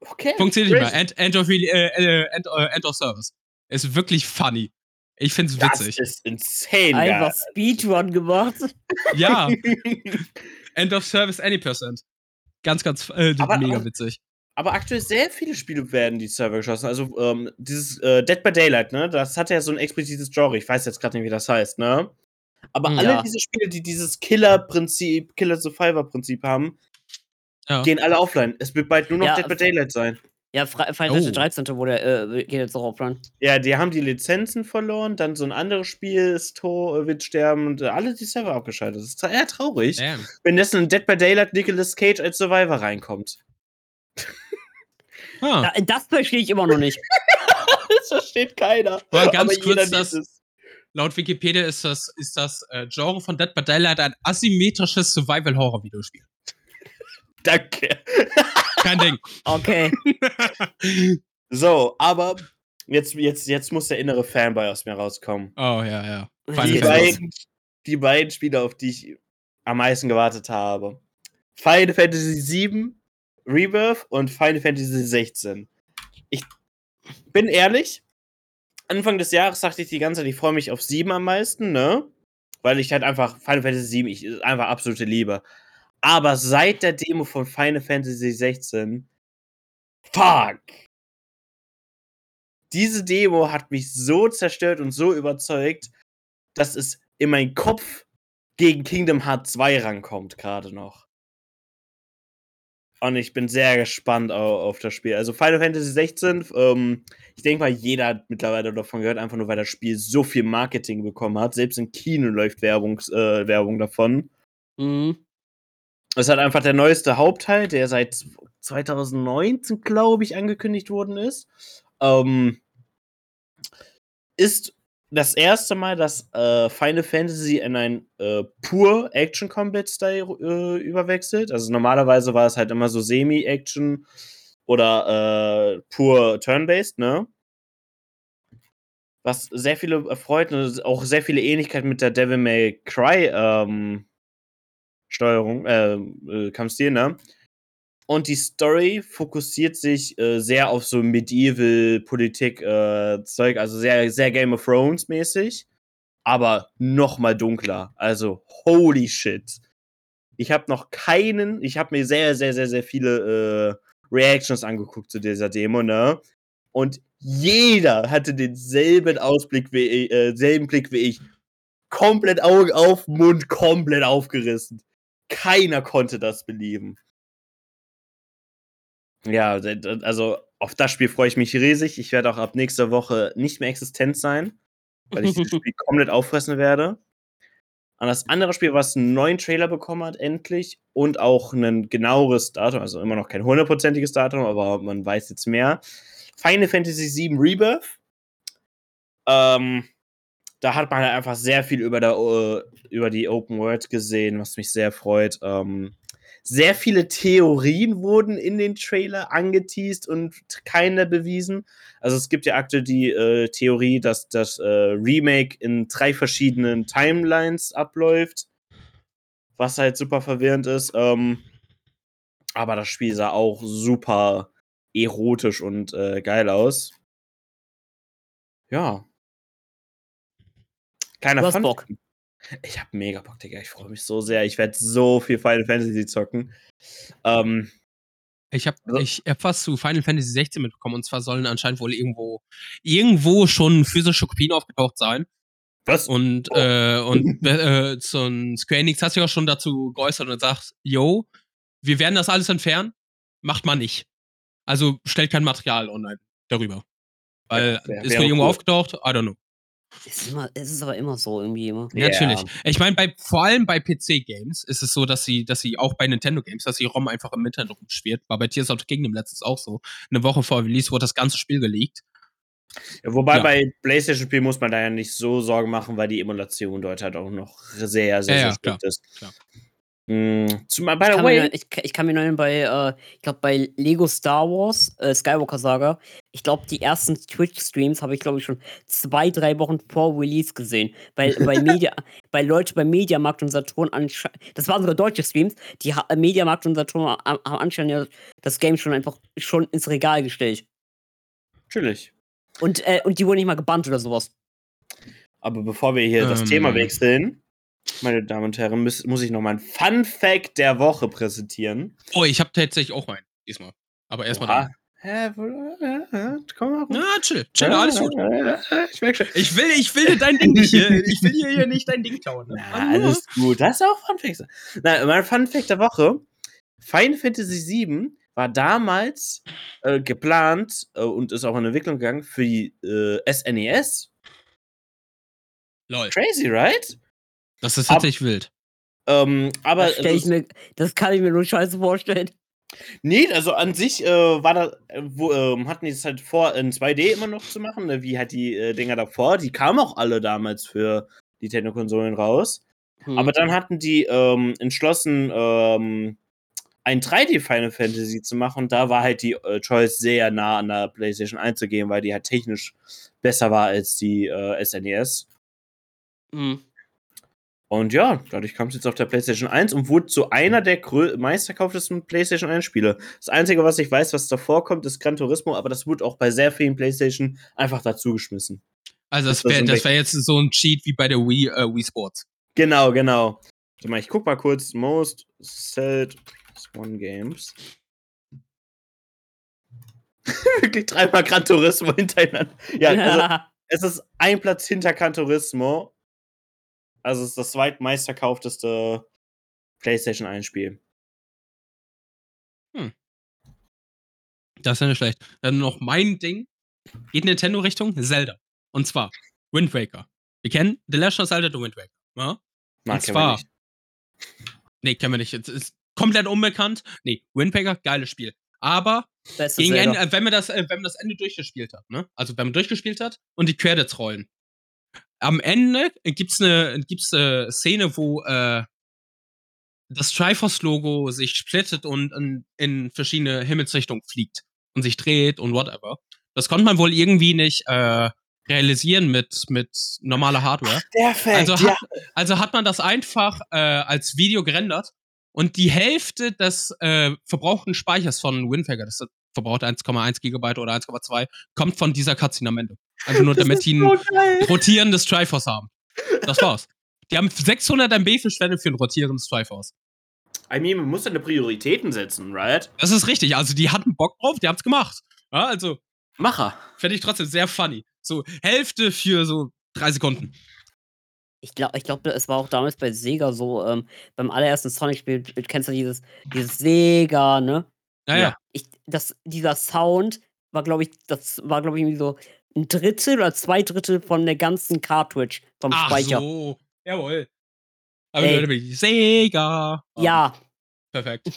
okay. Funktioniert nicht mehr. End, end, of, äh, äh, end, äh, end of Service. Ist wirklich funny. Ich find's Das witzig. ist insane. Einfach geil. Speedrun gemacht. Ja, End of Service any percent. Ganz, ganz äh, Aber- mega witzig. Aber aktuell sehr viele Spiele werden die Server geschlossen. Also ähm, dieses äh, Dead by Daylight, ne? Das hat ja so ein explizites Genre. Ich weiß jetzt gerade nicht, wie das heißt, ne? Aber Hm. alle Ja. diese Spiele, die dieses Killer-Prinzip, Killer-Survivor-Prinzip haben, Ja. gehen alle offline. Es wird bald nur noch Ja, Dead by Daylight sein. Ja, Final Oh. Fantasy 13. wurde, äh, geht jetzt auch offline. Ja, die haben die Lizenzen verloren, dann so ein anderes Spiel ist to äh, wird sterben und äh, alle die Server abgeschaltet. Das ist eher traurig, Damn. wenn dessen in Dead by Daylight Nicolas Cage als Survivor reinkommt. Ah, Da, das verstehe ich immer noch nicht. Das versteht keiner. Aber ganz jeder kurz, das- laut Wikipedia ist das, ist das äh, Genre von Dead by Daylight ein asymmetrisches Survival-Horror-Videospiel. Danke. Kein Ding. Okay. So, aber jetzt, jetzt, jetzt muss der innere Fanboy aus mir rauskommen. Oh, ja, ja. Die Final Die Fantasy. beiden, die beiden Spiele, auf die ich am meisten gewartet habe. Final Fantasy VII Rebirth und Final Fantasy 16. Ich bin ehrlich, Anfang des Jahres sagte ich die ganze Zeit, ich freue mich auf 7 am meisten, ne? Weil ich halt einfach Final Fantasy 7, ich ist einfach absolute Liebe. Aber seit der Demo von Final Fantasy 16, fuck! Diese Demo hat mich so zerstört und so überzeugt, dass es in meinen Kopf gegen Kingdom Hearts 2 rankommt, gerade noch. Und ich bin sehr gespannt au- auf das Spiel. Also Final Fantasy 16, ähm, ich denke mal, jeder hat mittlerweile davon gehört, einfach nur weil das Spiel so viel Marketing bekommen hat. Selbst im Kino läuft Werbung, äh, Werbung davon. Mhm. Es hat einfach der neueste Hauptteil, der seit 2019, glaube ich, angekündigt worden ist. Ähm, ist das erste Mal, dass äh, Final Fantasy in ein äh, pur Action Combat Style äh, überwechselt. Also normalerweise war es halt immer so Semi-Action oder äh, pur Turn-Based, ne? Was sehr viele erfreut und auch sehr viele Ähnlichkeit mit der Devil May Cry ähm, Steuerung, äh, äh, Kampfstil, ne? Und die Story fokussiert sich äh, sehr auf so Medieval-Politik-Zeug, also sehr, sehr Game of Thrones-mäßig, aber noch mal dunkler. Also, holy shit. Ich habe noch keinen, ich habe mir sehr, sehr, sehr, sehr viele Reactions angeguckt zu dieser Demo, ne? Und jeder hatte denselben Ausblick wie ich, äh, selben Blick wie ich. Komplett Augen auf, Mund komplett aufgerissen. Keiner konnte das belieben. Ja, also auf das Spiel freue ich mich riesig. Ich werde auch ab nächster Woche nicht mehr existent sein, weil ich das Spiel komplett auffressen werde. An das andere Spiel, was einen neuen Trailer bekommen hat, endlich, und auch ein genaueres Datum, also immer noch kein hundertprozentiges Datum, aber man weiß jetzt mehr. Final Fantasy VII Rebirth. Ähm, da hat man halt einfach sehr viel über, der, uh, über die Open World gesehen, was mich sehr freut. Ähm, sehr viele Theorien wurden in den Trailer angeteased und keine bewiesen. Also es gibt ja aktuell die äh, Theorie, dass das äh, Remake in drei verschiedenen Timelines abläuft, was halt super verwirrend ist. Ähm, aber das Spiel sah auch super erotisch und äh, geil aus. Ja. Kleiner Du hast Fun Bock. ich habe mega Bock, Digga. Ich freue mich so sehr. Ich werde so viel Final Fantasy zocken. Ähm, Ich habe Also- ich hab was zu Final Fantasy 16 mitbekommen und zwar sollen anscheinend wohl irgendwo irgendwo schon physische Kopien aufgetaucht sein was? und Oh. äh, und äh, so ein Square Enix hat sich auch schon dazu geäußert und sagt, yo, wir werden das alles entfernen, macht man nicht. Also stellt kein Material online darüber. Weil Ja, wäre wohl irgendwo cool. aufgetaucht, I don't know. Es ist, immer, es ist aber immer so irgendwie immer. Ja. Natürlich. Ich meine, bei, vor allem bei PC-Games ist es so, dass sie, dass sie auch bei Nintendo-Games, dass die ROM einfach im Internet rumschwirrt. War bei Tears of the Kingdom letztens auch so. Eine Woche vor Release wurde das ganze Spiel geleakt. Ja, wobei Ja. bei PlayStation-Spielen muss man da ja nicht so Sorgen machen, weil die Emulation dort halt auch noch sehr, sehr, sehr Ja, ja, strikt ist. klar. Mm, zumal, by Ich the kann, way, mir, ich, ich kann mir nur bei, äh, ich glaube, bei Lego Star Wars, äh, Skywalker Saga, ich glaube, die ersten Twitch-Streams habe ich, glaube ich, schon zwei, drei Wochen vor Release gesehen. Weil bei Media, bei Leute bei Mediamarkt und Saturn anscheinend, das waren sogar deutsche Streams, die ha- Mediamarkt und Saturn ha- haben anscheinend ja das Game schon einfach schon ins Regal gestellt. natürlich. Und, äh, und die wurden nicht mal gebannt oder sowas. Aber bevor wir hier das Ähm. Thema wechseln, meine Damen und Herren, muss, muss ich noch mal ein Fun-Fact der Woche präsentieren. Oh, ich habe tatsächlich auch einen diesmal. Aber erstmal. Hä, wo- ja, ja, komm mal Na, rum. chill, chill, alles gut. Ich schon. Ich will, ich will dein Ding nicht hier. Ich will hier, hier nicht dein Ding klauen. Ne? Na, alles gut. Das ist auch Fun Fact. Na, mein Fun Fact der Woche. Final Fantasy VII war damals äh, geplant äh, und ist auch in Entwicklung gegangen für die äh, SNES. Lol. Crazy, right? Das ist Ab- tatsächlich wild. Ähm, aber Das, also, mir, das kann ich mir nur scheiße vorstellen. nee, also an sich äh, war da, äh, wo, ähm, hatten die es halt vor, in 2D immer noch zu machen, ne, wie halt die äh, Dinger davor. Die kamen auch alle damals für die Nintendo-Konsolen raus. Hm. Aber dann hatten die ähm, entschlossen, ähm, ein 3D Final Fantasy zu machen. Und da war halt die äh, Choice sehr nah an der PlayStation 1 zu gehen, weil die halt technisch besser war als die äh, SNES. Hm. Und ja, dadurch kam es jetzt auf der PlayStation 1 und wurde zu einer der meistverkauftesten PlayStation 1 Spiele. Das Einzige, was ich weiß, was davor kommt, ist Gran Turismo, aber das wurde auch bei sehr vielen PlayStation einfach dazugeschmissen. Also das wäre wär jetzt so ein Cheat wie bei der Wii, äh, Wii Sports. Genau, genau. Warte mal, ich guck mal kurz. Most Sold One Games. Wirklich dreimal Gran Turismo hintereinander. Ja, also es ist ein Platz hinter Gran Turismo. Also es ist das zweitmeistverkaufteste PlayStation 1 Spiel. Das ist ja nicht schlecht. Dann noch mein Ding. Geht Nintendo-Richtung Zelda. Und zwar Wind Waker. Wir kennen The Legend of Zelda The Wind Waker. Ja? Mag Und zwar- nicht. Nee, kennen wir nicht. Es ist komplett unbekannt. Nee, Wind Waker, geiles Spiel. Aber gegen. Ende, äh, wenn man das, äh, wenn man das Ende durchgespielt hat, ne? Also wenn man durchgespielt hat und die Credits rollen. Am Ende gibt's eine gibt's eine Szene, wo äh, das Triforce-Logo sich splittet und in, in verschiedene Himmelsrichtungen fliegt und sich dreht und whatever. Das konnte man wohl irgendwie nicht äh, realisieren mit, mit normaler Hardware. Der Fact, Also ja. hat, also hat man das einfach äh, als Video gerendert und die Hälfte des äh, verbrauchten Speichers von Windfaker, das verbraucht 1,1 Gigabyte oder 1,2, kommt von dieser Cutscene am Ende. Einfach nur, Das damit die ein so geil. rotierendes Triforce haben. Das war's. Die haben 600 MB verschwendet für ein rotierendes Triforce. I mean, man muss seine Prioritäten setzen, right? Das ist richtig. Also, die hatten Bock drauf, die haben's gemacht. Ja, also, Macher. fände ich trotzdem sehr funny. So, Hälfte für so drei Sekunden. Ich glaube, ich glaub, es war auch damals bei Sega so, ähm, beim allerersten Sonic-Spiel, kennst du dieses, dieses Sega, ne? Ja, ja. Ja. Ich, das, dieser Sound war, glaube ich, das war, glaube ich, irgendwie so ein Drittel oder zwei Drittel von der ganzen Cartridge vom Ach Speicher. so. Jawohl. Aber Ey. Leute, bin ich Sega. Ah, Ja, Perfekt. Ja,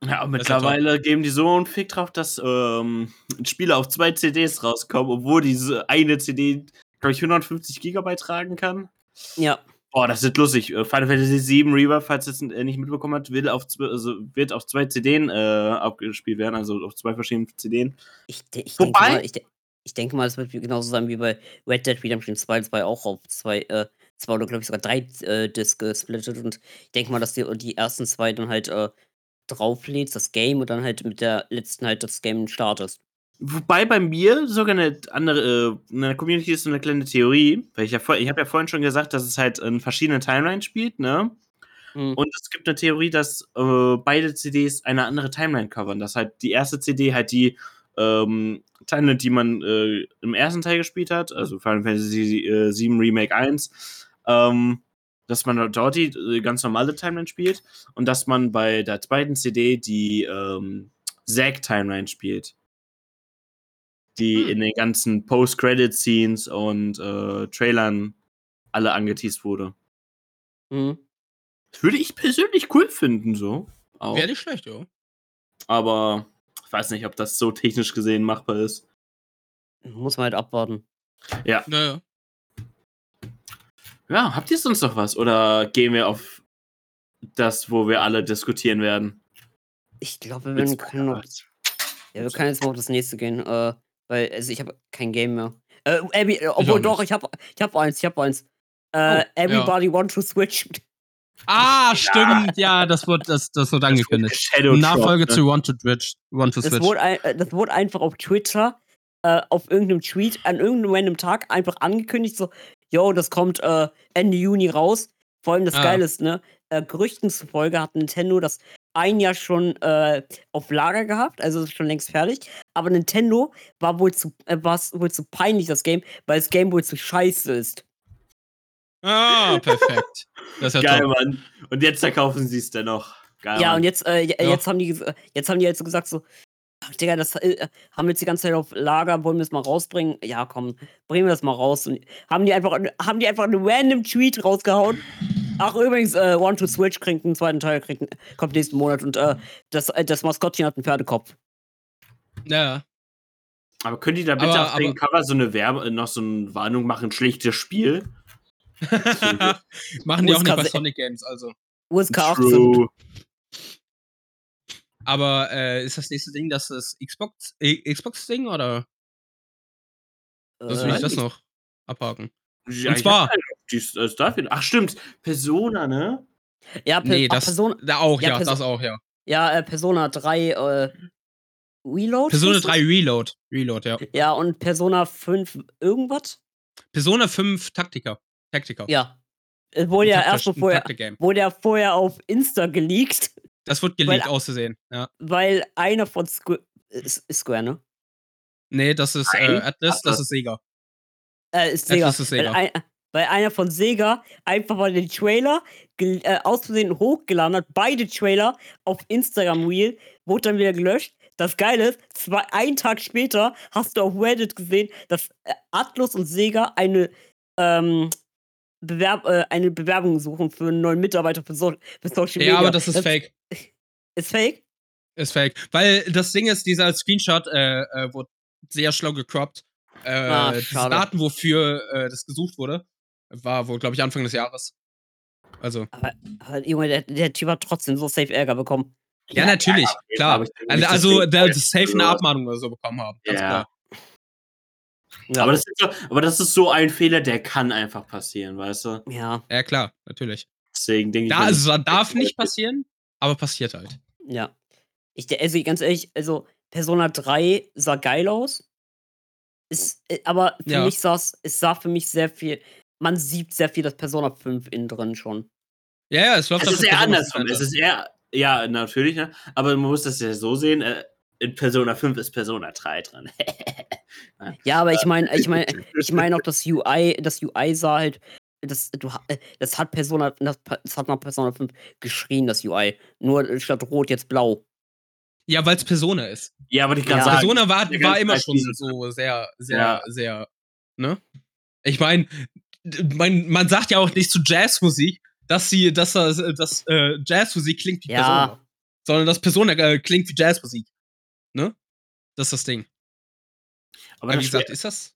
ist ja mittlerweile geben die so einen Fick drauf, dass ähm, Spiele auf zwei CDs rauskommen, obwohl diese eine CD, glaube ich, 150 Gigabyte tragen kann. ja. Boah, das ist lustig. Äh, Final Fantasy VII Rebirth, falls ihr es äh, nicht mitbekommen habt, will auf, also wird auf zwei CDs äh, abgespielt werden, also auf zwei verschiedenen CDs. Ich, ich denke mal, ich, de ich denke mal, es wird genauso sein wie bei Red Dead Redemption 2. Das war ja auch auf zwei, äh, zwei oder glaube ich sogar drei äh, Discs gesplittet. Und ich denke mal, dass die, die ersten zwei dann halt äh, drauflädst, das Game, und dann halt mit der letzten halt das Game startest. Wobei bei mir sogar eine andere, äh, in der Community ist so eine kleine Theorie, weil ich ja vor, ich habe ja vorhin schon gesagt, dass es halt in verschiedenen Timelines spielt, ne? Mhm. Und es gibt eine Theorie, dass äh, beide CDs eine andere Timeline covern. Dass halt die erste CD halt die ähm, Timeline, die man äh, im ersten Teil gespielt hat, also Final Fantasy äh, 7 Remake 1, ähm, dass man dort die äh, ganz normale Timeline spielt und dass man bei der zweiten CD die ähm, Zack-Timeline spielt. Die Hm. in den ganzen Post-Credit-Scenes und äh, Trailern alle angeteased wurde. Mhm. Das würde ich persönlich cool finden, so. Wäre nicht schlecht, ja. Aber ich weiß nicht, ob das so technisch gesehen machbar ist. Muss man halt abwarten. Naja. Ja, habt ihr sonst noch was? Oder gehen wir auf das, wo wir alle diskutieren werden? Ich glaube, wir können noch. Ja, wir können jetzt mal auf das nächste gehen. Äh, weil, also ich habe kein Game mehr. Äh, Abby, äh, obwohl doch, ich habe ich hab eins, ich habe eins. Äh, Oh, Everybody want to switch. Ah, stimmt. Ja, das wird, das, das wird angekündigt. Shadow Nachfolge Drop, zu Want to Switch. Want to Das Switch. wurde, ein, äh, das wurde einfach auf Twitter äh, auf irgendeinem Tweet an irgendeinem random Tag einfach angekündigt, so, yo, das kommt äh, Ende Juni raus. Vor allem das Ah. Geile ist, ne? Äh, Gerüchten zufolge hat Nintendo das ein Jahr schon äh, auf Lager gehabt, also ist schon längst fertig. Aber Nintendo war wohl zu, äh, war's wohl zu peinlich, das Game, weil das Game wohl zu scheiße ist. Ah, perfekt. Das ist ja Geil, top. Mann. Und jetzt verkaufen sie es dennoch. Geil, Ja, Mann. und jetzt, äh, Ja. jetzt haben die äh, jetzt haben die halt so gesagt, so, ach, Digga, das äh, haben wir jetzt die ganze Zeit auf Lager, wollen wir es mal rausbringen? Ja, komm, bringen wir das mal raus. Und haben die einfach, haben die einfach einen random Tweet rausgehauen. Ach, übrigens, äh, One to Switch kriegt einen zweiten Teil, kriegt, kommt nächsten Monat und äh, das, äh, das Maskottchen hat einen Pferdekopf. Ja. Aber können die da bitte Aber- auf den Cover so eine Werbe, noch so eine Warnung machen, schlechtes Spiel? Machen die auch nicht bei Sonic Games, also. USK 18. True. Aber äh, ist das nächste Ding das ist Xbox äh, Xbox Ding oder was will ich Äh, das noch abhaken? Ja, Und zwar- keine- Die äh, Starfield. Ach, stimmt. Persona, ne? Ja, per Nee, das Persona, da auch, ja, ja, Perso- das auch, ja. ja äh, Persona 3 äh, Reload? Persona hieß das? 3 Reload. Reload, ja. Ja, und Persona 5 irgendwas? Persona 5 Taktiker. Taktiker. Ja. Es wurde ja erst vorher, wurde ja vorher auf Insta geleakt, Das wird Weil- geleakt auszusehen. Ja. weil einer von Squ ist, ist Square, ne? Nee, das ist äh. Atlas, das ist Sega. Äh, ist Sega. Atlas ist Weil, Sega. ein, weil einer von Sega einfach mal den Trailer äh, aus Versehen hochgeladen hat, beide Trailer auf Instagram Reel, wurde dann wieder gelöscht. Das Geile ist, zwei, einen Tag später hast du auf Reddit gesehen, dass äh, Atlus und Sega eine, ähm, Bewerb, äh, eine Bewerbung suchen für einen neuen Mitarbeiter für, so für Social Media. Ja, aber das ist fake. Ist fake? Ist fake. Weil das Ding ist, dieser Screenshot äh, äh, wurde sehr schlau gecroppt. Äh, Ah, schade. Daten, wofür äh, das gesucht wurde, war wohl, glaube ich, Anfang des Jahres. Also. Aber, aber Junge, der, der Typ hat trotzdem so safe Ärger bekommen. Ja, natürlich, ja, klar. Also, also die- der safe eine Ja. Abmahnung oder so bekommen haben. Ganz Ja. klar. Ja, Aber, das ist so, aber das ist so ein Fehler, der kann einfach passieren, weißt du? ja, Ja, klar, natürlich. Deswegen denke ich. Da, mir, also, das darf nicht passieren, aber passiert halt. ja. Ich, also ganz ehrlich, also Persona 3 sah geil aus. Ist, äh, aber für Ja. mich sah es, sah für mich sehr viel, man sieht sehr viel das Persona 5 innen drin schon. Ja, ja, es läuft es auf ist eher andersrum. 5 Es ist eher Ja, natürlich, ne? Aber man muss das ja so sehen, äh, in Persona 5 ist Persona 3 drin. Ja, aber ich meine, ich meine, ich meine auch das UI, das UI sah halt, das, du, äh, das hat Persona, das, das hat nach Persona 5 geschrien, das UI. Nur statt rot jetzt blau. Ja, weil es Persona ist. ja, aber ich kann Ja. sagen, Persona war, war immer schon so sehr, sehr, Ja. sehr, ne? Ich meine, man, man sagt ja auch nicht zu Jazzmusik, dass sie, dass das, dass, äh, Jazzmusik klingt wie Ja. Persona. Sondern dass Persona äh, klingt wie Jazzmusik. Ne? Das ist das Ding. aber wie gesagt, ist das.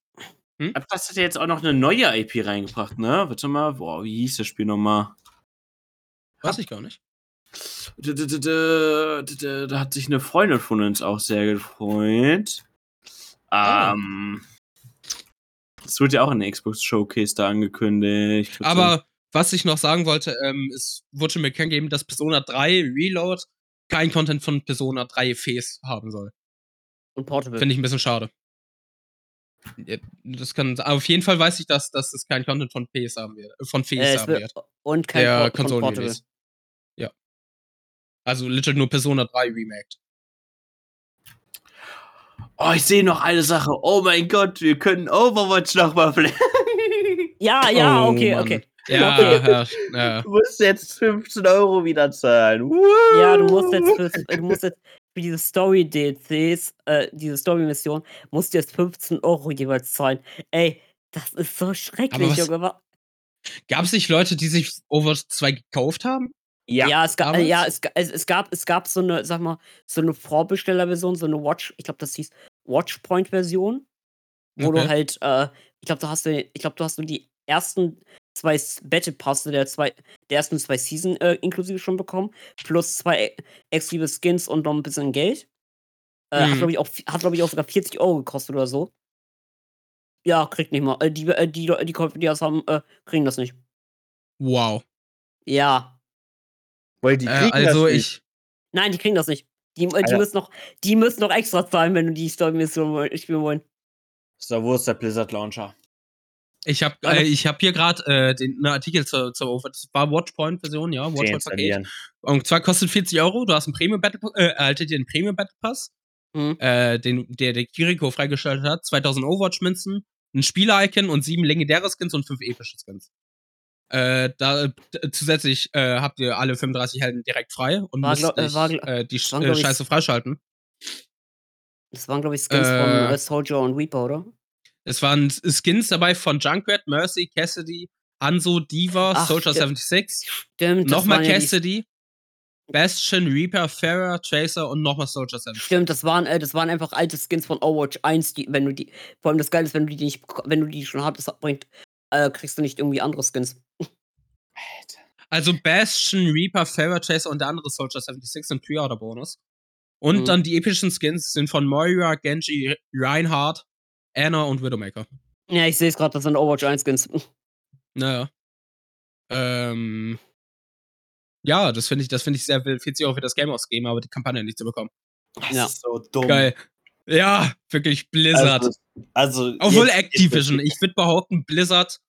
Aber das hat ja jetzt auch noch eine neue IP reingebracht, ne? Warte mal, boah, wie hieß das Spiel nochmal? Weiß ich gar nicht. Da, da, da, da, da, da hat sich eine Freundin von uns auch sehr gefreut. Ah. Ähm. Es wird ja auch in der Xbox Showcase da angekündigt. Aber was ich noch sagen wollte, ähm, es wurde schon bekannt gegeben, dass Persona 3 Reload kein Content von Persona 3 Face haben soll. Und Portable. Finde ich ein bisschen schade. Das kann, aber auf jeden Fall weiß ich, dass, dass es kein Content von PS haben wird. äh, Von Face äh, haben wird, und kein Der Port von Portable. Konsolen-Release. Ja. Also literally nur Persona 3 remaked. Oh, ich sehe noch eine Sache. Oh mein Gott, wir können Overwatch nochmal playen. Ja, ja, Oh, okay, Mann. okay. Ja, Okay. ja, ja. Du musst jetzt 15 Euro wieder zahlen. Ja, du musst jetzt für, du musst jetzt für diese Story-DLCs, äh, diese Story-Mission, musst du jetzt 15 Euro jeweils zahlen. Ey, das ist so schrecklich, Junge. Gab es nicht Leute, die sich Overwatch 2 gekauft haben? Ja, es, gab, ja es, es, es, gab, es gab so eine, sag mal, so eine Vorbestellerversion, so eine Watch, ich glaube, das hieß Watchpoint-Version, wo Okay. du halt, äh, ich glaube, du hast, du- ich glaube, du hast nur die ersten zwei Battle Passe der, zwei, der ersten zwei Season äh, inklusive schon bekommen, plus zwei exklusive Skins und noch ein bisschen Geld. Äh, Hat, Mhm. glaube ich, auch, hat, glaube ich, auch sogar 40 Euro gekostet oder so. Ja, kriegt nicht mal. Äh, die, äh, die, die, die Käufer, die das haben, äh, kriegen das nicht. Wow. Ja. Weil die Äh, kriegen also das nicht. ich. Nein, die kriegen das nicht. Die, äh, die, müssen noch, die müssen noch extra zahlen, wenn du die Story-Mission spielen wollen. So, wo ist der Blizzard Launcher? Ich habe äh, ich hab hier gerade äh, den einen Artikel zur, zur Overwatch. Das war Watchpoint-Version, ja. Watchpoint-Paket. Und zwar kostet 40 Euro. Du hast einen Premium Battle äh, erhaltet ihr einen Premium Battle Pass, Mhm. äh, den, der der Kiriko freigeschaltet hat. 2000 Overwatch-Münzen, ein Spieler-Icon und sieben legendäre Skins und fünf epische Skins. Äh, da, zusätzlich äh, habt ihr alle 35 Helden direkt frei und War müsst glaub- nicht, war äh, die Sch äh, Scheiße freischalten. Das waren, glaube ich, Skins Äh. von äh, Soldier und Reaper, oder? Es waren Skins dabei von Junkrat, Mercy, Cassidy, Hanzo, Diva, Ach, Soldier stimmt. 76, Stimmt, das nochmal waren ja Cassidy, Bastion, Reaper, Farah, Tracer und nochmal Soldier 76. Stimmt, das waren, äh, das waren einfach alte Skins von Overwatch 1, die, wenn du die, vor allem das Geile ist, wenn du die nicht, wenn du die schon hattest, bringt, äh, kriegst du nicht irgendwie andere Skins. Also Bastion, Reaper, Farah, Tracer und der andere Soldier 76 sind Pre-Order-Bonus. Und Mhm. dann die epischen Skins sind von Moira, Genji, Reinhardt, Anna und Widowmaker. Ja, ich sehe es gerade, das sind Overwatch 1 Skins. Naja. Ähm. Ja, das finde ich, das finde ich sehr wild. 40 Euro für das Game ausgeben, aber die Kampagne nicht zu bekommen. Das Ja. ist so dumm. Geil. Ja, wirklich Blizzard. Also, also Obwohl jetzt- Activision, ich würde behaupten, Blizzard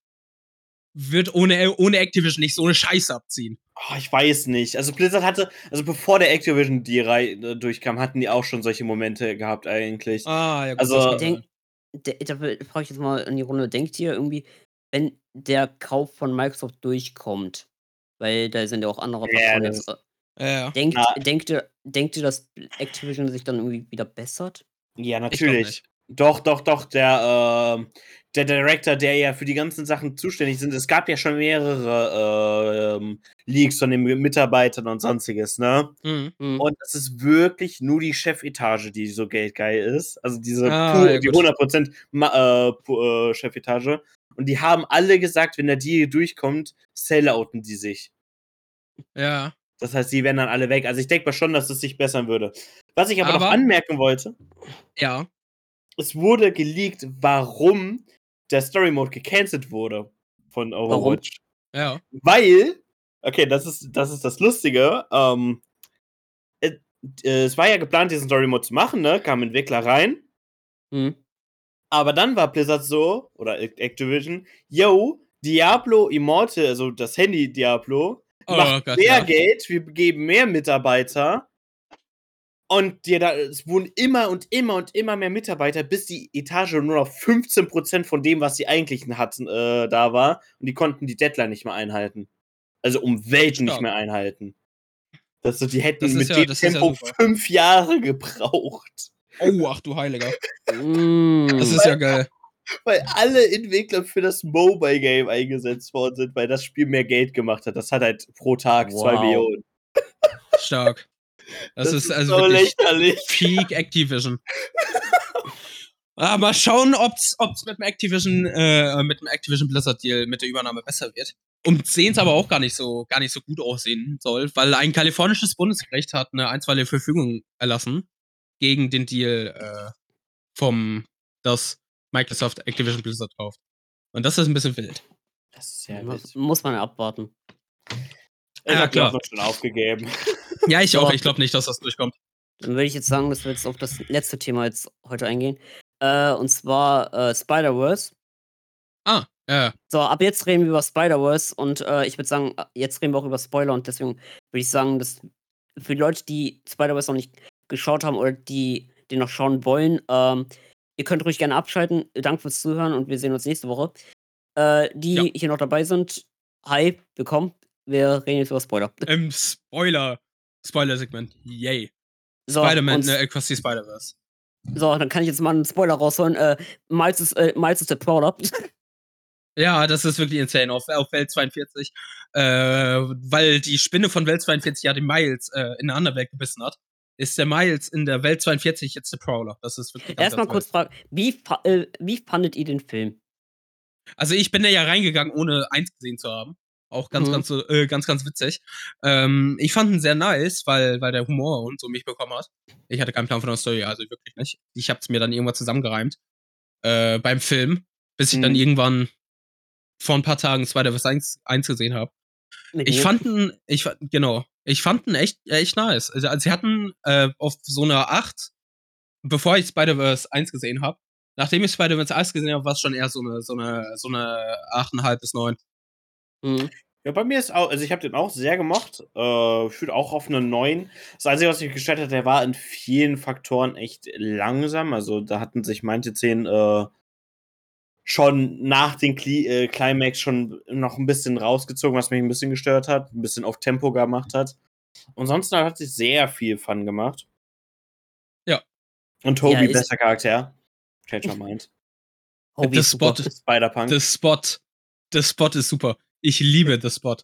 wird ohne, ohne Activision nicht so eine Scheiße abziehen. Oh, ich weiß nicht. Also Blizzard hatte, also bevor der Activision die Reihe äh, durchkam, hatten die auch schon solche Momente gehabt eigentlich. Ah, ja, gut. Also- kann Denk, da frage ich jetzt mal in die Runde, denkt ihr irgendwie, wenn der Kauf von Microsoft durchkommt, weil da sind ja auch andere Ja, Faktoren das- jetzt, äh, ja, ja. denkt, Na. denkt, ihr, denkt ihr, dass Activision sich dann irgendwie wieder bessert? Ja, natürlich. Doch, doch, doch. Der, ähm, der Director, der ja für die ganzen Sachen zuständig sind, es gab ja schon mehrere ähm, Leaks von den Mitarbeitern und sonstiges, ne? Mhm. Hm. Und das ist wirklich nur die Chefetage, die so geldgeil ist. Also diese Ah, pur, ja, die gut. 100% Ma äh, äh, Chefetage. Und die haben alle gesagt, wenn der Deal durchkommt, sellouten die sich. ja. Das heißt, die werden dann alle weg. Also ich denke mal schon, dass es sich bessern würde. Was ich aber, noch Aber- anmerken wollte, Ja. Es wurde geleakt, warum der Story Mode gecancelt wurde von Overwatch. Ja. Weil, okay, das ist das, ist das Lustige. Ähm, äh, äh, es war ja geplant, diesen Story Mode zu machen, ne? Kam Entwickler rein. Hm. Aber dann war Blizzard so, oder Activision, yo, Diablo Immortal, also das Handy Diablo, Oh macht Gott, mehr ja. Geld, wir geben mehr Mitarbeiter. Und dir da, es wurden immer und immer und immer mehr Mitarbeiter, bis die Etage nur noch 15% von dem, was sie eigentlich hatten, äh, da war. Und die konnten die Deadline nicht mehr einhalten. Also um Welten nicht mehr einhalten. Das, so, die hätten mit ja- dem ja Tempo super. fünf Jahre gebraucht. Oh, ach du Heiliger. Mm. Das ist ja geil. Weil alle Entwickler für das Mobile Game eingesetzt worden sind, weil das Spiel mehr Geld gemacht hat. Das hat halt pro Tag zwei Wow. Millionen. Stark. Das, ist also so wirklich lächerlich. Peak Activision. Ah, mal schauen, ob's, ob's mit dem Activision, äh, mit dem Activision Blizzard Deal mit der Übernahme besser wird. Und sehen es aber auch gar nicht so, gar nicht so gut aussehen soll, weil ein kalifornisches Bundesgericht hat eine einstweilige Verfügung erlassen gegen den Deal äh, vom, das Microsoft Activision Blizzard kauft. Und das ist ein bisschen wild. Das ist ja wild. muss man abwarten. Ich Ja, klar. Schon aufgegeben. Ja, ich auch. Ich glaube nicht, dass das durchkommt. Dann würde ich jetzt sagen, dass wir jetzt auf das letzte Thema jetzt heute eingehen. Äh, und zwar äh, Spider-Verse. Ah, ja. So, ab jetzt reden wir über Spider-Verse und äh, ich würde sagen, jetzt reden wir auch über Spoiler und deswegen würde ich sagen, dass für die Leute, die Spider-Verse noch nicht geschaut haben oder die den noch schauen wollen, ähm, ihr könnt ruhig gerne abschalten. Danke fürs Zuhören und wir sehen uns nächste Woche. Äh, die Ja. hier noch dabei sind, hi, willkommen. Wir reden jetzt über Spoiler. Im Spoiler, Spoiler-Segment. Yay. So, Spider-Man, ne, Across the Spider-Verse. So, dann kann ich jetzt mal einen Spoiler rausholen. Äh, Miles, ist, äh, Miles ist der Prowler. Ja, das ist wirklich insane. Auf, auf Welt 42. Äh, weil die Spinne von Welt 42 ja den Miles äh, in der Underwelt gebissen hat, ist der Miles in der Welt 42 jetzt der Prowler. Das ist wirklich Erstmal kurz fragen, wie, fa äh, wie fandet ihr den Film? Also ich bin da ja reingegangen, ohne eins gesehen zu haben. Auch ganz, Mhm. ganz, äh, ganz, ganz witzig. Ähm, ich fand ihn sehr nice, weil, weil der Humor und so mich bekommen hat. Ich hatte keinen Plan von der Story, also wirklich nicht. Ich hab's mir dann irgendwann zusammengereimt. Äh, beim Film, bis ich dann Mhm. irgendwann vor ein paar Tagen Spider-Verse 1, 1 gesehen habe. Mit Ich fand ihn, ich, genau, ich fand ihn echt, echt nice. Also, also sie hatten äh, auf so einer 8, bevor ich Spider-Verse 1 gesehen habe, nachdem ich Spider-Verse 1 gesehen habe, war es schon eher so eine, so eine, so eine 8,5 bis 9. Mhm. Ja, bei mir ist auch, also ich habe den auch sehr gemocht. Äh, ich würde auch auf eine 9. Das Einzige, was mich gestellt hat, der war in vielen Faktoren echt langsam. Also da hatten sich manche Szenen äh, schon nach den Cli äh, Climax schon noch ein bisschen rausgezogen, was mich ein bisschen gestört hat, ein bisschen auf Tempo gemacht hat. Und sonst hat sich sehr viel Fun gemacht. Ja. Und Toby, Ja, bester Charakter. Change my mind. Hobby The ist super. Spot. Spider-Punk. The Spot, the Spot ist super. Ich liebe The Spot.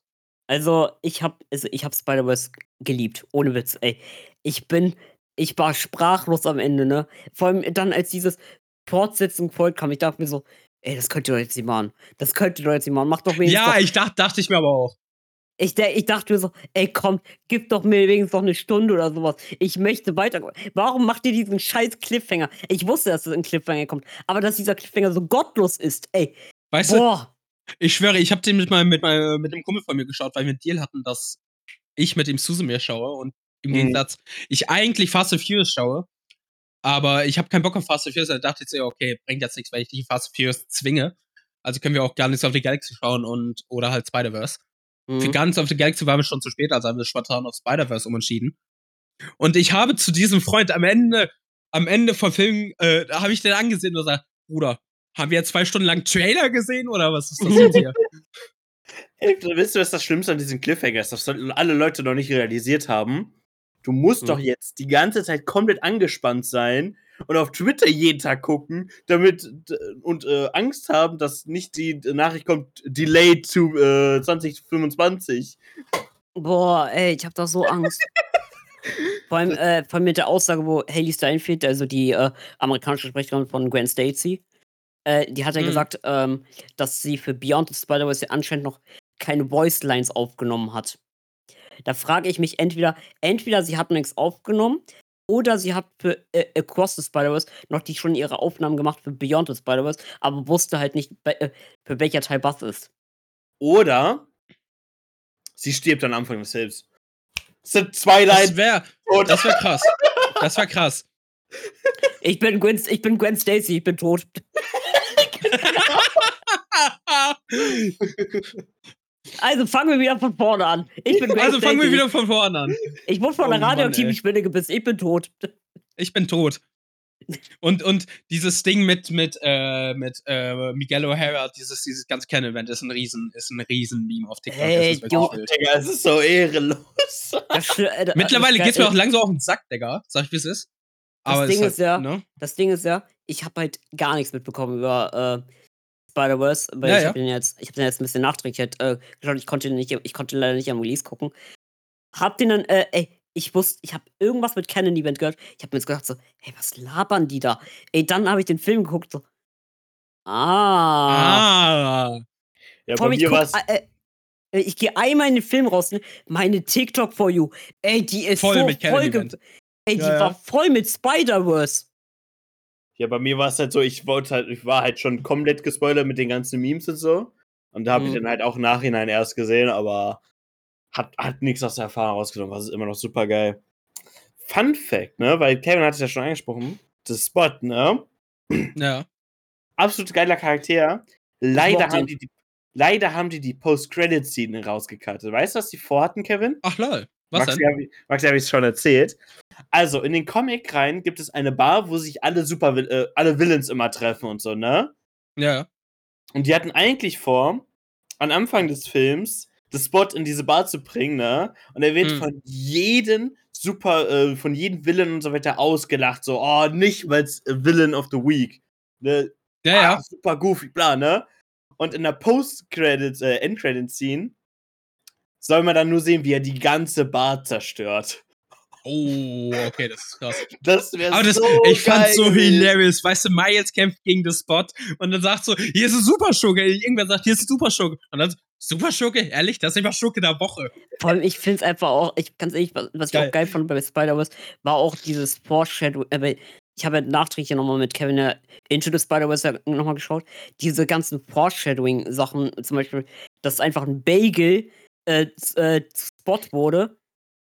Also, ich hab, also ich hab Spider-Verse geliebt. Ohne Witz, ey. Ich bin, ich war sprachlos am Ende, ne? Vor allem dann, als dieses Fortsetzung folgt kam, ich dachte mir so, ey, das könnt ihr doch jetzt nicht machen. Das könnt ihr doch jetzt nicht machen. Macht doch wenigstens Ja, doch. ich dachte, dachte ich mir aber auch. Ich, ich dachte mir so, ey, komm, gib doch mir wenigstens noch eine Stunde oder sowas. Ich möchte weiter. Warum macht ihr diesen scheiß Cliffhanger? Ich wusste, dass es ein Cliffhanger kommt, aber dass dieser Cliffhanger so gottlos ist, ey. Weißt du, Boah. Ich schwöre, ich habe den mit meinem, mit meinem, mit einem Kumpel von mir geschaut, weil wir einen Deal hatten, dass ich mit dem Suzume schaue und im Mhm. Gegensatz, ich eigentlich Fast and Furious schaue, aber ich habe keinen Bock auf Fast and Furious, also dachte ich so, okay, bringt jetzt nichts, weil ich die Fast and Furious zwinge. Also können wir auch gar nichts auf die Galaxy schauen und oder halt Spider-Verse. Für Mhm. Guardians of the Galaxy waren wir schon zu spät, also haben wir spontan auf Spider-Verse umentschieden. Und ich habe zu diesem Freund am Ende, am Ende vom Film, äh, da habe ich den angesehen und gesagt, Bruder, haben wir jetzt zwei Stunden lang Trailer gesehen oder was ist das jetzt hier? Ey, wisst ihr, was das Schlimmste an diesen Cliffhanger ist? Das sollten alle Leute noch nicht realisiert haben. Du musst Hm. doch jetzt die ganze Zeit komplett angespannt sein und auf Twitter jeden Tag gucken, damit und äh, Angst haben, dass nicht die Nachricht kommt, delayed zu äh, 2025. Boah, ey, ich hab da so Angst. vor, allem, äh, vor allem mit der Aussage, wo Haley Steinfeld, also die äh, amerikanische Sprecherin von Gwen Stacy, äh, die hat ja Mhm. gesagt, ähm, dass sie für Beyond the Spider-Verse ja anscheinend noch keine Voice Lines aufgenommen hat. Da frage ich mich entweder, entweder sie hat nichts aufgenommen oder sie hat für äh, Across the Spider-Verse noch die schon ihre Aufnahmen gemacht für Beyond the Spider-Verse, aber wusste halt nicht, bei, äh, für welcher Teil Buzz ist. Oder sie stirbt am Anfang des Films. Das sind zwei Das Lines. wäre und- das wär krass. Das wäre krass. Ich bin Gwen, ich bin Gwen Stacy, ich bin tot. Also fangen wir wieder von vorne an. Ich bin Also fangen wir wieder von vorne an. Ich wurde von Oh einer radioaktiven. Spinne gebissen. Ich bin tot. Ich bin tot. Und, und dieses Ding mit, mit, äh, mit äh, Miguel O'Hara, dieses, dieses ganze Ken-Event ist ein riesen, ist ein riesen Meme auf TikTok. Ey, das ist Jo. Digga, es ist so ehrenlos. Das, äh, das- Mittlerweile das- geht's mir auch langsam auf den Sack, Digga. Sag ich, wie es ist. Aber Ding ist ja- Ne? Das Ding ist ja, ich habe halt gar nichts mitbekommen über äh, Spider-Verse, weil Ja, ich ja. habe den jetzt, ich habe den jetzt ein bisschen nachträglich halt, äh, geschaut. Ich konnte nicht, ich konnte leider nicht am Release gucken. Hab den dann, äh, ey, ich wusste, ich habe irgendwas mit Canon Event gehört. Ich habe mir jetzt gedacht so, hey, was labern die da? Ey, dann habe ich den Film geguckt so. Ah. Ah. Ja, Vor bei mir war's. äh, äh, ich gehe einmal in den Film raus, ne? meine TikTok for you. Ey, die ist Voll so mit Canon voll. Ey, die Ja, ja. war voll mit Spider-Verse. Ja, bei mir war es halt so, ich wollte halt, ich war halt schon komplett gespoilert mit den ganzen Memes und so. Und da habe ich Mhm. dann halt auch im Nachhinein erst gesehen, aber hat, hat nichts aus der Erfahrung rausgenommen. Das ist immer noch super geil. Fun Fact, ne? Weil Kevin hat es ja schon angesprochen. Das Spot, ne? Ja. Absolut geiler Charakter. Leider haben, die, die, leider haben die die Post-Credit-Scene rausgekattet. Weißt du, was die vorhatten, Kevin? Ach lol. Was Max, denn? hab ich- Max habe ich es schon erzählt. Also, in den Comic rein gibt es eine Bar, wo sich alle Super äh, alle Villains immer treffen und so, ne? Ja. Und die hatten eigentlich vor, am Anfang des Films das Spot in diese Bar zu bringen, ne? Und er wird Hm. von jedem Super, äh, von jedem Villain und so weiter ausgelacht. So, oh, nicht weil's äh, Villain of the Week. Ne? Ja, Ah, ja. super goofy, bla, ne? Und in der Post-Credit, äh, End-Credit-Scene soll man dann nur sehen, wie er die ganze Bar zerstört. Oh, okay, das ist krass. Das wäre das, so ich fand's geil so hilarious. Weißt du, Miles kämpft gegen das Spot und dann sagt so, hier ist ein Superschurke. Irgendwer sagt, hier ist ein Superschurke. Und dann, Superschurke? Ehrlich? Das ist mal Schurke der Woche. Vor allem, ich finde es einfach auch, ich ganz ehrlich, was, was ich Geil. auch geil fand bei Spider-Verse, war auch dieses Foreshadow, äh, ich habe ja nachträglich nochmal mit Kevin äh, Into the Spider-Verse ja nochmal geschaut, diese ganzen Foreshadowing-Sachen, zum Beispiel, dass einfach ein Bagel äh, äh, Spot wurde,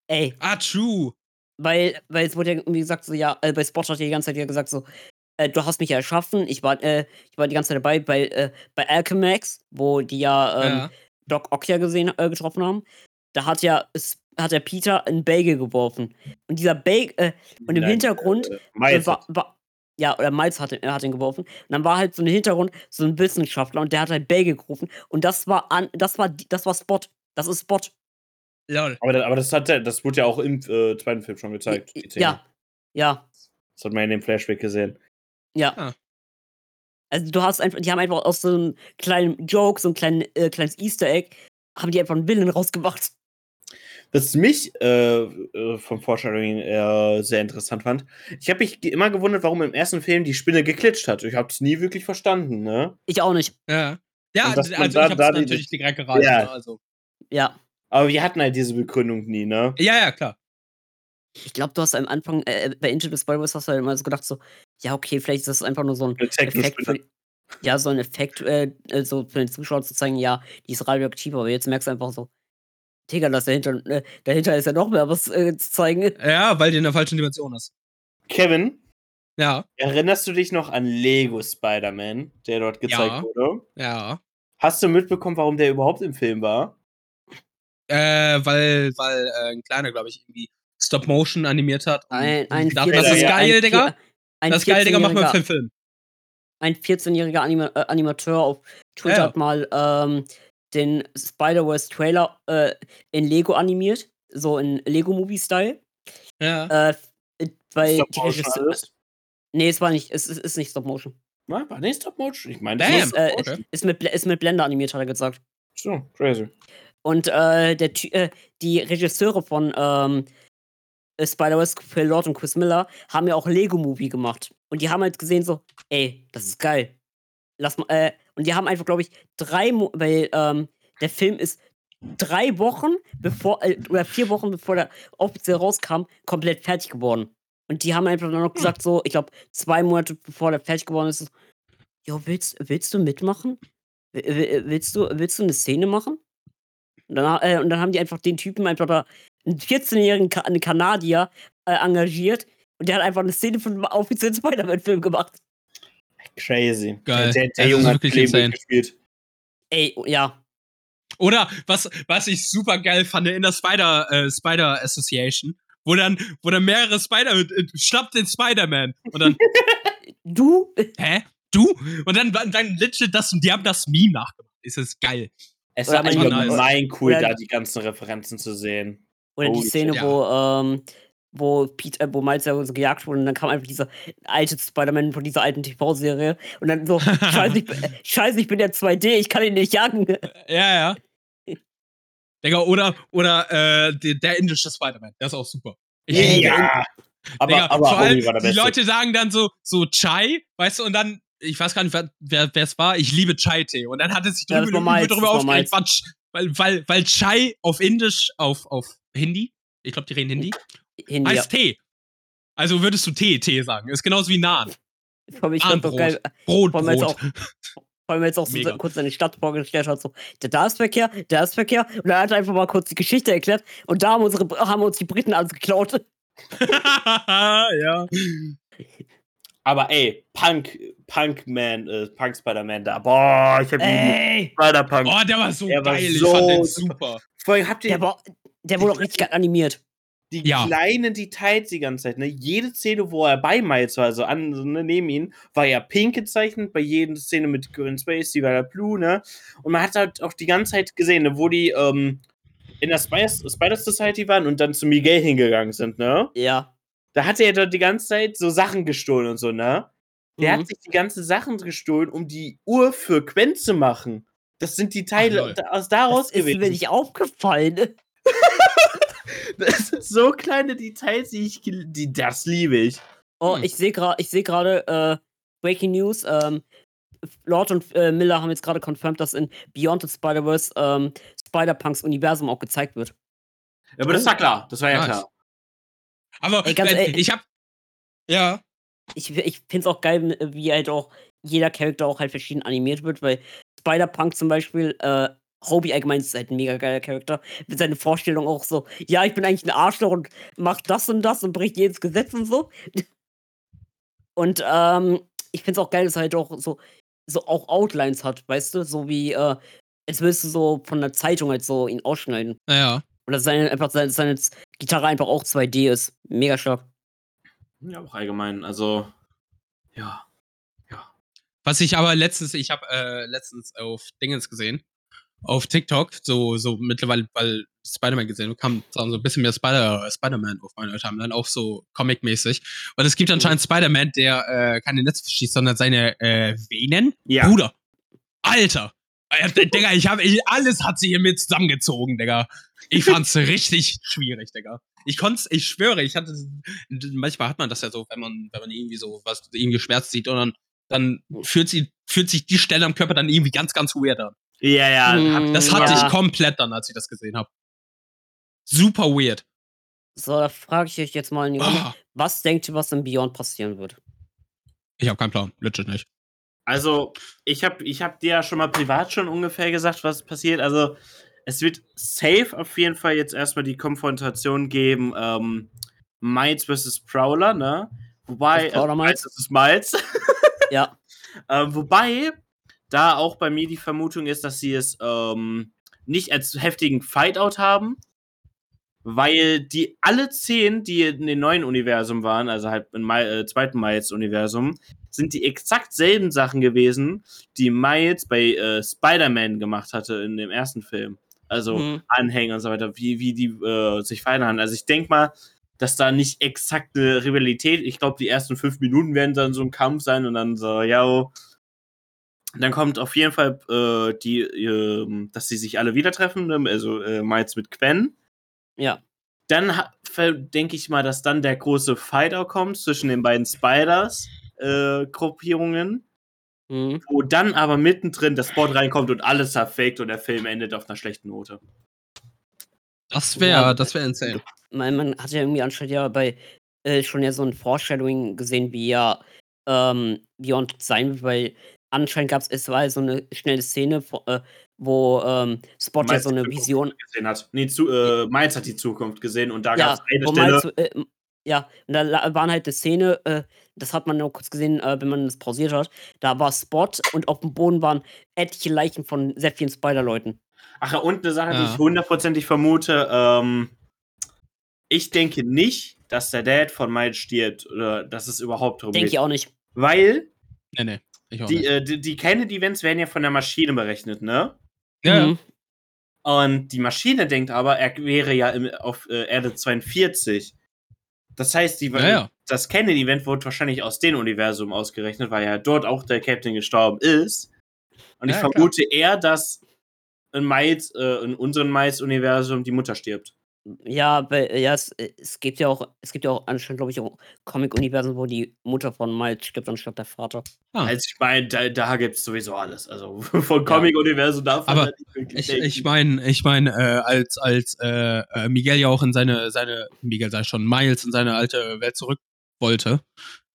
ey, Ah, true. Weil, weil es wurde ja irgendwie gesagt, so, ja, äh, bei Spot hat ja die ganze Zeit ja gesagt, so, äh, du hast mich ja erschaffen, ich war, äh, ich war die ganze Zeit dabei bei, äh, bei Alchemax, wo die ja, ähm, ja. Doc Ock ja gesehen, äh, getroffen haben, da hat ja, es, hat der Peter einen Bagel geworfen. Und dieser Bagel, äh, und im Nein, Hintergrund äh, war, war, ja, oder Miles hat, ihn- hat ihn geworfen. Und dann war halt so ein Hintergrund, so ein Wissenschaftler und der hat halt Bagel gerufen. Und das war an, das war, das war Spot. Das ist Spot. Lol. aber, das- aber das, hat, der- das wurde ja auch im äh, zweiten Film schon gezeigt. die. Ja, ja, Das hat man in dem Flashback gesehen. ja. Ah. Also du hast einfach, die haben einfach aus so einem kleinen Joke, so ein kleinen, äh, kleines Easter Egg, haben die einfach einen Willen rausgemacht. Was mich äh, äh, vom Foreshadowing äh, sehr interessant fand, ich habe mich immer gewundert, warum im ersten Film die Spinne geklitscht hat. Ich habe es nie wirklich verstanden, ne? Ich auch nicht. Ja. Ja, also man ich die- natürlich direkt geraten. Ja. Also. Ja. Aber wir hatten halt diese Begründung nie, ne? Ja, ja, klar. Ich glaube, du hast am Anfang, äh, bei Into the Spider-Verse hast du halt immer so gedacht, so, ja, okay, vielleicht ist das einfach nur so ein Effekt für, ja, so ein Effekt, äh, äh, so für den Zuschauer zu zeigen, ja, die ist radioaktiv, aber jetzt merkst du einfach so, Digga, das dahinter, äh, dahinter ist ja noch mehr was äh, zu zeigen. Ja, weil die in der falschen Dimension ist. Kevin, Ja, erinnerst du dich noch an Lego Spider-Man, der dort gezeigt Ja. wurde? ja. Hast du mitbekommen, warum der überhaupt im Film war? Äh, weil, weil äh, ein kleiner, glaube ich, irgendwie Stop-Motion animiert hat. und Ein, ein 14 das ist geil, ein, Digga. Ein Das ist geil, Digga, machen wir 14-jähriger für einen Film. ein 14-jähriger Anima äh, Animateur auf Twitter Ja, ja. hat mal ähm, den Spider-Verse-Trailer äh, in Lego animiert, so in Lego-Movie-Style. Ja. Äh, weil Stop die Motion alles? Nee, es war nicht, es ist, ist nicht Stop-Motion. Na, war nicht Stop Motion? Ich meine, Damn. das Ist, äh, okay. ist, mit, ist mit Blender animiert, hat er gesagt. ist so crazy. Und äh, der, äh, die Regisseure von ähm, äh, Spider-Verse, Phil Lord und Chris Miller, haben ja auch Lego-Movie gemacht. Und die haben halt gesehen, so, ey, das ist geil. Lass mal, äh, und die haben einfach, glaube ich, drei, Mo weil ähm, der Film ist drei Wochen bevor, äh, oder vier Wochen bevor der offiziell rauskam, komplett fertig geworden. Und die haben einfach dann noch gesagt, so, ich glaube, zwei Monate bevor der fertig geworden ist, so, jo, willst, willst du mitmachen? Will- will- Willst du, willst du eine Szene machen? Und dann, äh, und dann haben die einfach den Typen einfach da, einen 14-jährigen Ka einen Kanadier, äh, engagiert. Und der hat einfach eine Szene von einem offiziellen Spider-Man-Film gemacht. Crazy. Geil. Der, der, Also, der Junge hat wirklich gespielt. Ey, ja. Oder was, was ich super geil fand in der Spider, äh, Spider Association, wo dann, wo dann mehrere Spider, äh, schnappt den Spider-Man. Und dann, Du? hä? Du? Und dann, dann legit das, die haben das Meme nachgemacht. Ist das geil. Es war mein- allgemein cool, Oder- da die ganzen Referenzen zu sehen. Oder die Holy Szene, shit. wo, ähm, wo Pete, äh, wo Miles ja so gejagt wurde und dann kam einfach dieser alte Spider-Man von dieser alten TV-Serie und dann so, scheiße, ich, bin- äh, scheiße, ich bin ja 2D, ich kann ihn nicht jagen. Ja, ja. Digga, oder, oder äh, der, der indische Spider-Man, der ist auch super. Ich. Ja, aber, Digga, aber vor allem, der die. Leute sagen dann so, so Chai, weißt du, und dann, ich weiß gar nicht, wer es war, ich liebe Chai-Tee. Und dann hat es sich Ja, drüber, Miles, drüber aufgeregt, Quatsch, weil, weil, weil Chai auf Indisch, auf, auf Hindi, ich glaube, die reden Hindi, Hin, ja. heißt Tee. Also würdest du Tee, Tee sagen. Ist genauso wie Naan. Vor allem, ich fand doch Armbrot. geil, Brot, vor allem jetzt Brot. auch, vor allem jetzt auch so Mega. kurz seine Stadt vorgestellt hat, so, da, ist Verkehr, da ist Verkehr und dann hat er einfach mal kurz die Geschichte erklärt und da haben, unsere, haben uns die Briten alles geklaut. ja. Aber ey, Punk, Punkman, äh, Punk Spider-Man da. Boah, ich hab ihn! Spider-Punk. Oh, der war so Der war geil. ich so fand den super. Vor allem habt ihr Der, war, der wurde auch richtig geil animiert. die Ja. kleinen Details die ganze Zeit, ne? Jede Szene, wo er bei Miles war, also an, so, ne, neben ihm, war ja pink gezeichnet, bei jeder Szene mit Gwen Spacey war er blue, ne? Und man hat halt auch die ganze Zeit gesehen, ne, wo die ähm, in der Spider Society waren und dann zu Miguel hingegangen sind, ne? Ja. Da hat er dort die ganze Zeit so Sachen gestohlen und so, ne? Der Mhm. hat sich die ganzen Sachen gestohlen, um die Uhr für Gwen zu machen. Das sind die Teile da- aus daraus Das ist mir gewesen. nicht aufgefallen. Das sind so kleine Details, die ich, die, das liebe ich. Oh, Hm. ich sehe gerade, ich sehe gerade äh, Breaking News. Ähm, Lord und äh, Miller haben jetzt gerade confirmed, dass in Beyond the Spider-Verse ähm, Spider-Punks Universum auch gezeigt wird. Ja, aber das war klar. Das war ja Nice. klar. Aber Ey, äh, ehrlich- ich hab. Ja. Ich, ich finde es auch geil, wie halt auch jeder Charakter auch halt verschieden animiert wird, weil Spider-Punk zum Beispiel, äh, Hobie allgemein ist halt ein mega geiler Charakter. Mit seiner Vorstellung auch so, ja, ich bin eigentlich ein Arschloch und mach das und das und bricht jedes Gesetz und so. Und ähm, ich finde es auch geil, dass er halt auch so, so auch Outlines hat, weißt du? So wie, äh, als würdest du so von der Zeitung halt so ihn ausschneiden. Ja. Oder seine, einfach seine, seine Gitarre einfach auch 2D ist. Mega stark. Ja, auch allgemein. Also, ja. Was ich aber letztens, ich habe äh, letztens auf Dingens gesehen, auf TikTok, so, so mittlerweile, weil Spider-Man gesehen und kam so ein bisschen mehr Spider- Spider-Man auf meine Timeline, auch so Comic-mäßig. Und es gibt anscheinend Spider-Man, der äh, keine Netze verschießt, sondern seine äh, Venen. Ja. Bruder, Alter, äh, Digga, ich habe ich, alles hat sich hier mit zusammengezogen, Digga. Ich fand's richtig schwierig, Digga. Ich konnte ich schwöre, ich hatte, manchmal hat man das ja so, wenn man, wenn man irgendwie so was irgendwie schmerzt sieht und dann, dann fühlt, sie, fühlt sich die Stelle am Körper dann irgendwie ganz, ganz weird an. Ja, ja. Hm, hab- Das hatte Ja. ich komplett dann, als ich das gesehen habe. Super weird. So, da frage ich euch jetzt mal in die Runde. Ah, Was denkt ihr, was in Beyond passieren wird? ich habe keinen Plan, legit nicht. Also, ich habe ich hab dir ja schon mal privat schon ungefähr gesagt, was passiert. Also, es wird safe auf jeden Fall jetzt erstmal die Konfrontation geben, ähm, Miles vs. Prowler, ne? Wobei, Das Prowler äh, Miles? das ist Miles. Ja. ähm, wobei, da auch bei mir die Vermutung ist, dass sie es ähm, nicht als heftigen Fightout haben, weil die alle zehn, die in dem neuen Universum waren, also halt im äh, zweiten Miles-Universum, sind die exakt selben Sachen gewesen, die Miles bei äh, Spider-Man gemacht hatte in dem ersten Film. Also Mhm. Anhänger und so weiter, wie, wie die äh, sich verändern. Also ich denke mal, dass da nicht exakt eine Rivalität, ich glaube, die ersten fünf Minuten werden dann so ein Kampf sein und dann so, ja, dann kommt auf jeden Fall äh, die, äh, dass sie sich alle wieder treffen, ne? also äh, Miles mit Gwen. Ja. Dann denke ich mal, dass dann der große Fighter kommt zwischen den beiden Spiders-Gruppierungen, Mhm. wo dann aber mittendrin das Spot reinkommt und alles zerfakt und der Film endet auf einer schlechten Note. Das Ja, wäre, das wäre insane. Man, man hat ja irgendwie anscheinend ja bei äh, schon ja so ein Foreshadowing gesehen, wie ja ähm, Beyond sein wird, weil anscheinend gab es, es war so eine schnelle Szene, wo, äh, wo ähm, Spot ja Miles so eine Vision gesehen hat. Nee, zu, äh, Miles hat die Zukunft gesehen und da Ja, gab es eine wo Stelle. Miles, äh, ja, und da waren halt eine Szene, äh, das hat man nur kurz gesehen, äh, wenn man das pausiert hat. Da war Spot und auf dem Boden waren etliche Leichen von sehr vielen Spider-Leuten. Ach ja, und eine Sache, die Ja. ich hundertprozentig vermute, ähm, ich denke nicht, dass der Dad von Miles stirbt oder dass es überhaupt darum Denke ich auch nicht. Weil Nee, nee. Ich auch die, nicht. äh, die, die Kennedy-Events werden ja von der Maschine berechnet, ne? ja, ja. Mhm. Und die Maschine denkt aber, er wäre ja im, auf äh, Erde 42. Das heißt, die, Ja, ja. das Kennedy-Event wurde wahrscheinlich aus dem Universum ausgerechnet, weil ja dort auch der Captain gestorben ist. Und ich Ja, klar. vermute eher, dass in, Miles, äh, in unserem Miles-Universum die Mutter stirbt. Ja, weil, ja, es, es gibt ja auch, es gibt ja auch anscheinend, glaube ich, auch Comic-Universen, wo die Mutter von Miles stirbt anstatt der Vater. Ah. Also ich meine, da, da gibt es sowieso alles. Also von Comic-Universum darf man Aber da nicht wirklich Ich, denken. ich meine, ich meine, äh, als, als äh, äh, Miguel ja auch in seine, seine, Miguel sei schon, Miles in seine alte Welt zurück wollte,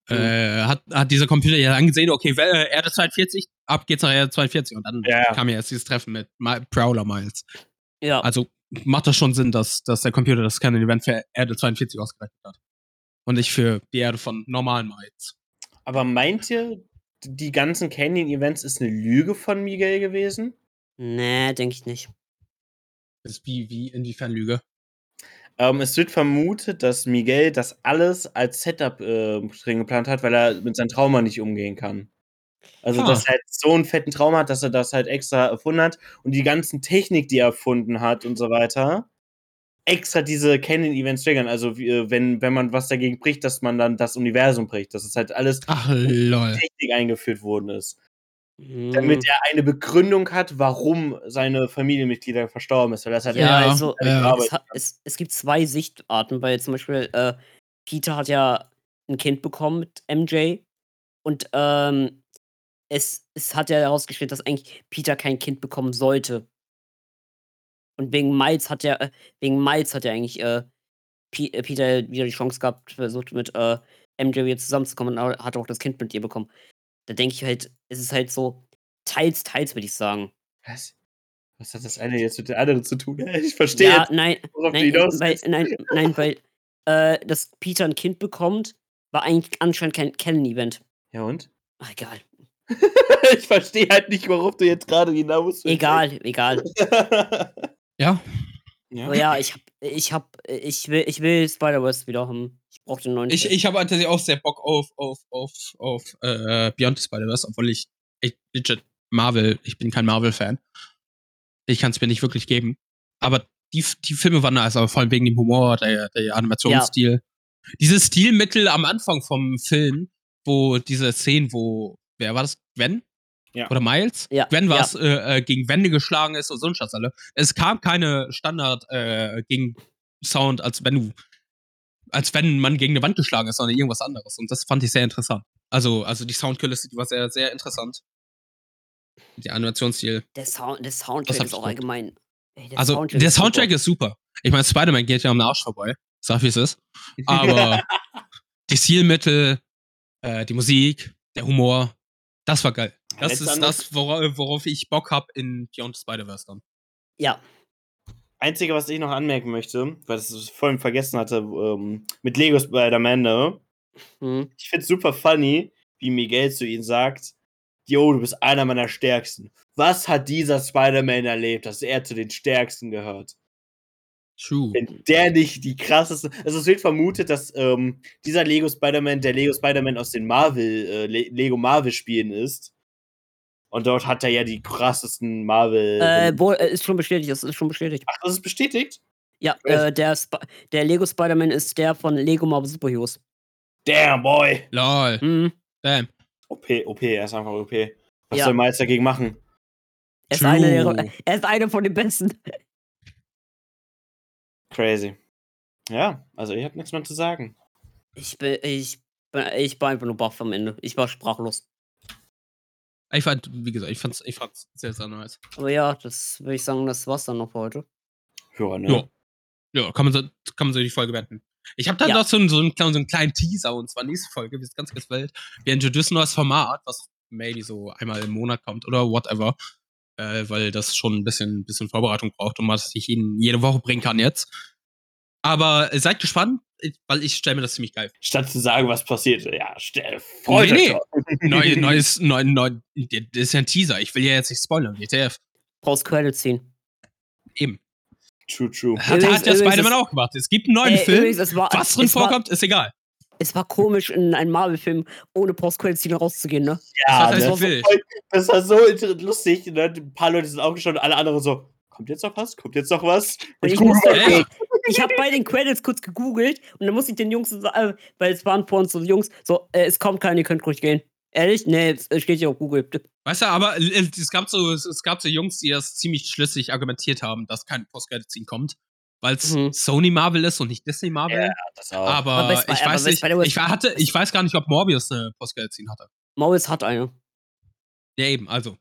äh, hat, hat dieser Computer ja angesehen, okay, Wel- äh, Erde 42, ab geht's nach Erde 42 und dann Ja, ja. kam ja erst dieses Treffen mit Mi Prowler Miles. Ja, Also macht das schon Sinn, dass, dass der Computer das Canon Event für Erde 42 ausgerechnet hat. Und nicht für die Erde von normalen Miles. Aber meint ihr, die ganzen Canyon-Events ist eine Lüge von Miguel gewesen? nee, denke ich nicht. Das ist wie, wie, inwiefern Lüge? Ähm, es wird vermutet, dass Miguel das alles als Setup äh, drin geplant hat, weil er mit seinem Trauma nicht umgehen kann. Also, Ah. dass er halt so einen fetten Trauma hat, dass er das halt extra erfunden hat und die ganzen Technik, die er erfunden hat und so weiter, extra diese Canon-Events triggern. Also, äh, wenn, wenn man was dagegen bricht, dass man dann das Universum bricht. Dass es halt alles Ach, lol. Technik eingeführt worden ist. Mhm. Damit er eine Begründung hat, warum seine Familienmitglieder verstorben ist. Weil das halt Ja, Ja, also ja. Es, hat, es, es gibt zwei Sichtarten, weil zum Beispiel äh, Peter hat ja ein Kind bekommen mit MJ und ähm, es, es hat ja herausgestellt, dass eigentlich Peter kein Kind bekommen sollte. Und wegen Miles hat ja, äh, wegen Miles hat ja eigentlich äh, äh, Peter wieder die Chance gehabt, versucht mit äh, MJ wieder zusammenzukommen und hat auch das Kind mit ihr bekommen. Da denke ich halt, es ist halt so teils, teils, würde ich sagen. Was? Was hat das eine jetzt mit der anderen zu tun? Ich verstehe Ja, nein, Nein, weil, nein, nein, weil äh, dass Peter ein Kind bekommt, war eigentlich anscheinend kein Canon-Event. Ja, und? Ach, egal. ich verstehe halt nicht, worauf du jetzt gerade hinaus willst. Egal, egal. Ja, ja. Aber ja, ich hab, ich hab, ich will, ich will Spider-Verse wieder haben. Ich brauch den neuen. Ich, Film. ich habe tatsächlich auch sehr Bock auf, auf, auf, auf äh, Beyond the Spider-Verse, obwohl ich echt legit Marvel, ich bin kein Marvel-Fan. Ich kann es mir nicht wirklich geben. Aber die, die Filme waren nice, aber vor allem wegen dem Humor, der, der Animationsstil. Dieses Stilmittel am Anfang vom Film, wo diese Szenen, wo, wer war das? Gwen? Ja. Oder Miles? Ja, Gwen war ja. es, äh, äh, gegen Wände geschlagen ist und so ein Schatz alle. Es kam keine Standard äh, gegen Sound, als wenn du als wenn man gegen eine Wand geschlagen ist, sondern irgendwas anderes. Und das fand ich sehr interessant. Also, also die Soundkulisse, die war sehr, sehr interessant. Der Animationsstil. der, Sound, der Soundtrack ist auch gut. allgemein. Ey, der Also, Soundtrack der ist super. Soundtrack ist super. Ich meine, Spider-Man geht ja um den Arsch vorbei. Sag wie es ist. Aber die Stilmittel, äh, die Musik, der Humor, das war geil. Das ist das, worauf, worauf ich Bock hab in Beyond Spider-Verse dann. Ja, Einzige, was ich noch anmerken möchte, weil ich es vorhin vergessen hatte, ähm, mit Lego Spider-Man, ne? hm. Ich find's super funny, wie Miguel zu ihm sagt, Jo, du bist einer meiner Stärksten. Was hat dieser Spider-Man erlebt, dass er zu den Stärksten gehört? True. Wenn der nicht die krasseste. Also es wird vermutet, dass ähm, dieser Lego Spider-Man der Lego Spider-Man aus den Marvel, äh, Le Lego Marvel-Spielen ist. Und dort hat er ja die krassesten Marvel. äh, wo, äh, ist schon bestätigt, das ist schon bestätigt. Ach, das ist bestätigt? Ja, äh, der, Sp der Lego Spider-Man ist der von Lego Marvel Superheroes. Damn, boy. Lol. Hm. Damn. OP, OP, er ist einfach OP. Was Ja. soll Miles dagegen machen? Er ist, einer der, True. er ist einer von den Besten. Crazy. Ja, also ich hab nichts mehr zu sagen. Ich bin, ich, bin- ich war einfach nur baff am Ende. Ich war sprachlos. Ich fand, wie gesagt, ich fand's, ich fand's sehr, sehr nice. Aber ja, das würde ich sagen, das war's dann noch für heute. Ja, ne? Ja. Ja, kann man so, kann man so die Folge beenden. Ich habe dann Ja. noch so einen, so, einen, kleinen- so einen kleinen Teaser und zwar nächste Folge, wir sind ganz, ganz wild. Wir introducen ein neues Format, was maybe so einmal im Monat kommt oder whatever. Äh, weil das schon ein bisschen, bisschen Vorbereitung braucht und was ich Ihnen jede Woche bringen kann jetzt. Aber äh, seid gespannt, weil ich stelle mir das ziemlich geil. Statt zu sagen, was passiert, ja, stell, freut Nee, nee. Neu, neues, neu, neu, das ist ja ein Teaser. Ich will ja jetzt nicht spoilern, WTF. Brauchst Credit ziehen. Eben. True, true. Hat, Übrigens- hat ja Spider-Man auch gemacht. Es gibt einen neuen Ey, Film. übrigens, war, Was drin es war, vorkommt, ist egal. Es war komisch, in einen Marvel-Film ohne Post-Credit-Scene rauszugehen, ne? Ja, Das das, heißt, war ich so, das war so lustig. Ne? Ein paar Leute sind auch schon, alle anderen so, kommt jetzt noch was? Kommt jetzt noch was? Und ich Ja, ja. Ich habe bei den Credits kurz gegoogelt und dann musste ich den Jungs, so sagen, weil es waren vor uns so Jungs, so, äh, es kommt keiner, ihr könnt ruhig gehen. Ehrlich? Nee, es steht hier auf Google. Weißt du, aber äh, es gab so, es gab so Jungs, die das ziemlich schlüssig argumentiert haben, dass kein Post-Credit-Scene kommt. Weil es Mhm. Sony Marvel ist und nicht Disney Marvel. Ja, das auch. Aber, Aber bei ich aber weiß nicht, ich, war- hatte, ich weiß gar nicht, ob Morbius eine Post-Credit-Scene hatte. Morris hat eine. Ja, eben, also.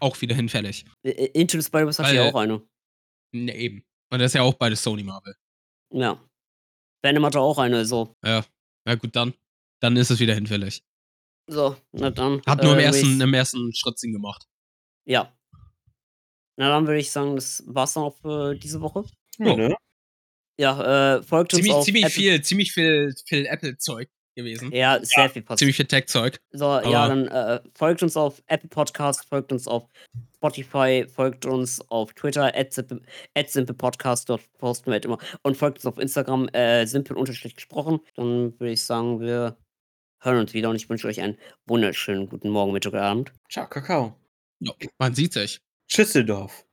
Auch wieder hinfällig. Into the Spider-Verse hat hier auch eine. Ne, eben. Und das ist ja auch beides Sony Marvel. Ja. Venom hatte auch eine, so. Ja, gut, dann. Dann ist es wieder hinfällig. So, na dann. Hat nur im, äh, ersten, Reese- im ersten Schritt Sinn gemacht. Ja. Na dann würde ich sagen, das war's dann auch für diese Woche. Ja, ne? Ja, äh, folgt uns Ziemlich, auf ziemlich Apple- viel, ziemlich viel, viel Apple-Zeug gewesen. Ja, sehr viel passiert. Ziemlich viel Tech-Zeug. So, ja, Aber- dann äh, folgt uns auf Apple Podcast, folgt uns auf Spotify, folgt uns auf Twitter, simplepodcast, dort posten wir halt immer. Und folgt uns auf Instagram, äh, simpel unterstrich gesprochen. Dann würde ich sagen, wir hören uns wieder und ich wünsche euch einen wunderschönen guten Morgen, Mittag Abend. Ciao, Kakao. Ja, man sieht sich. Schüsseldorf.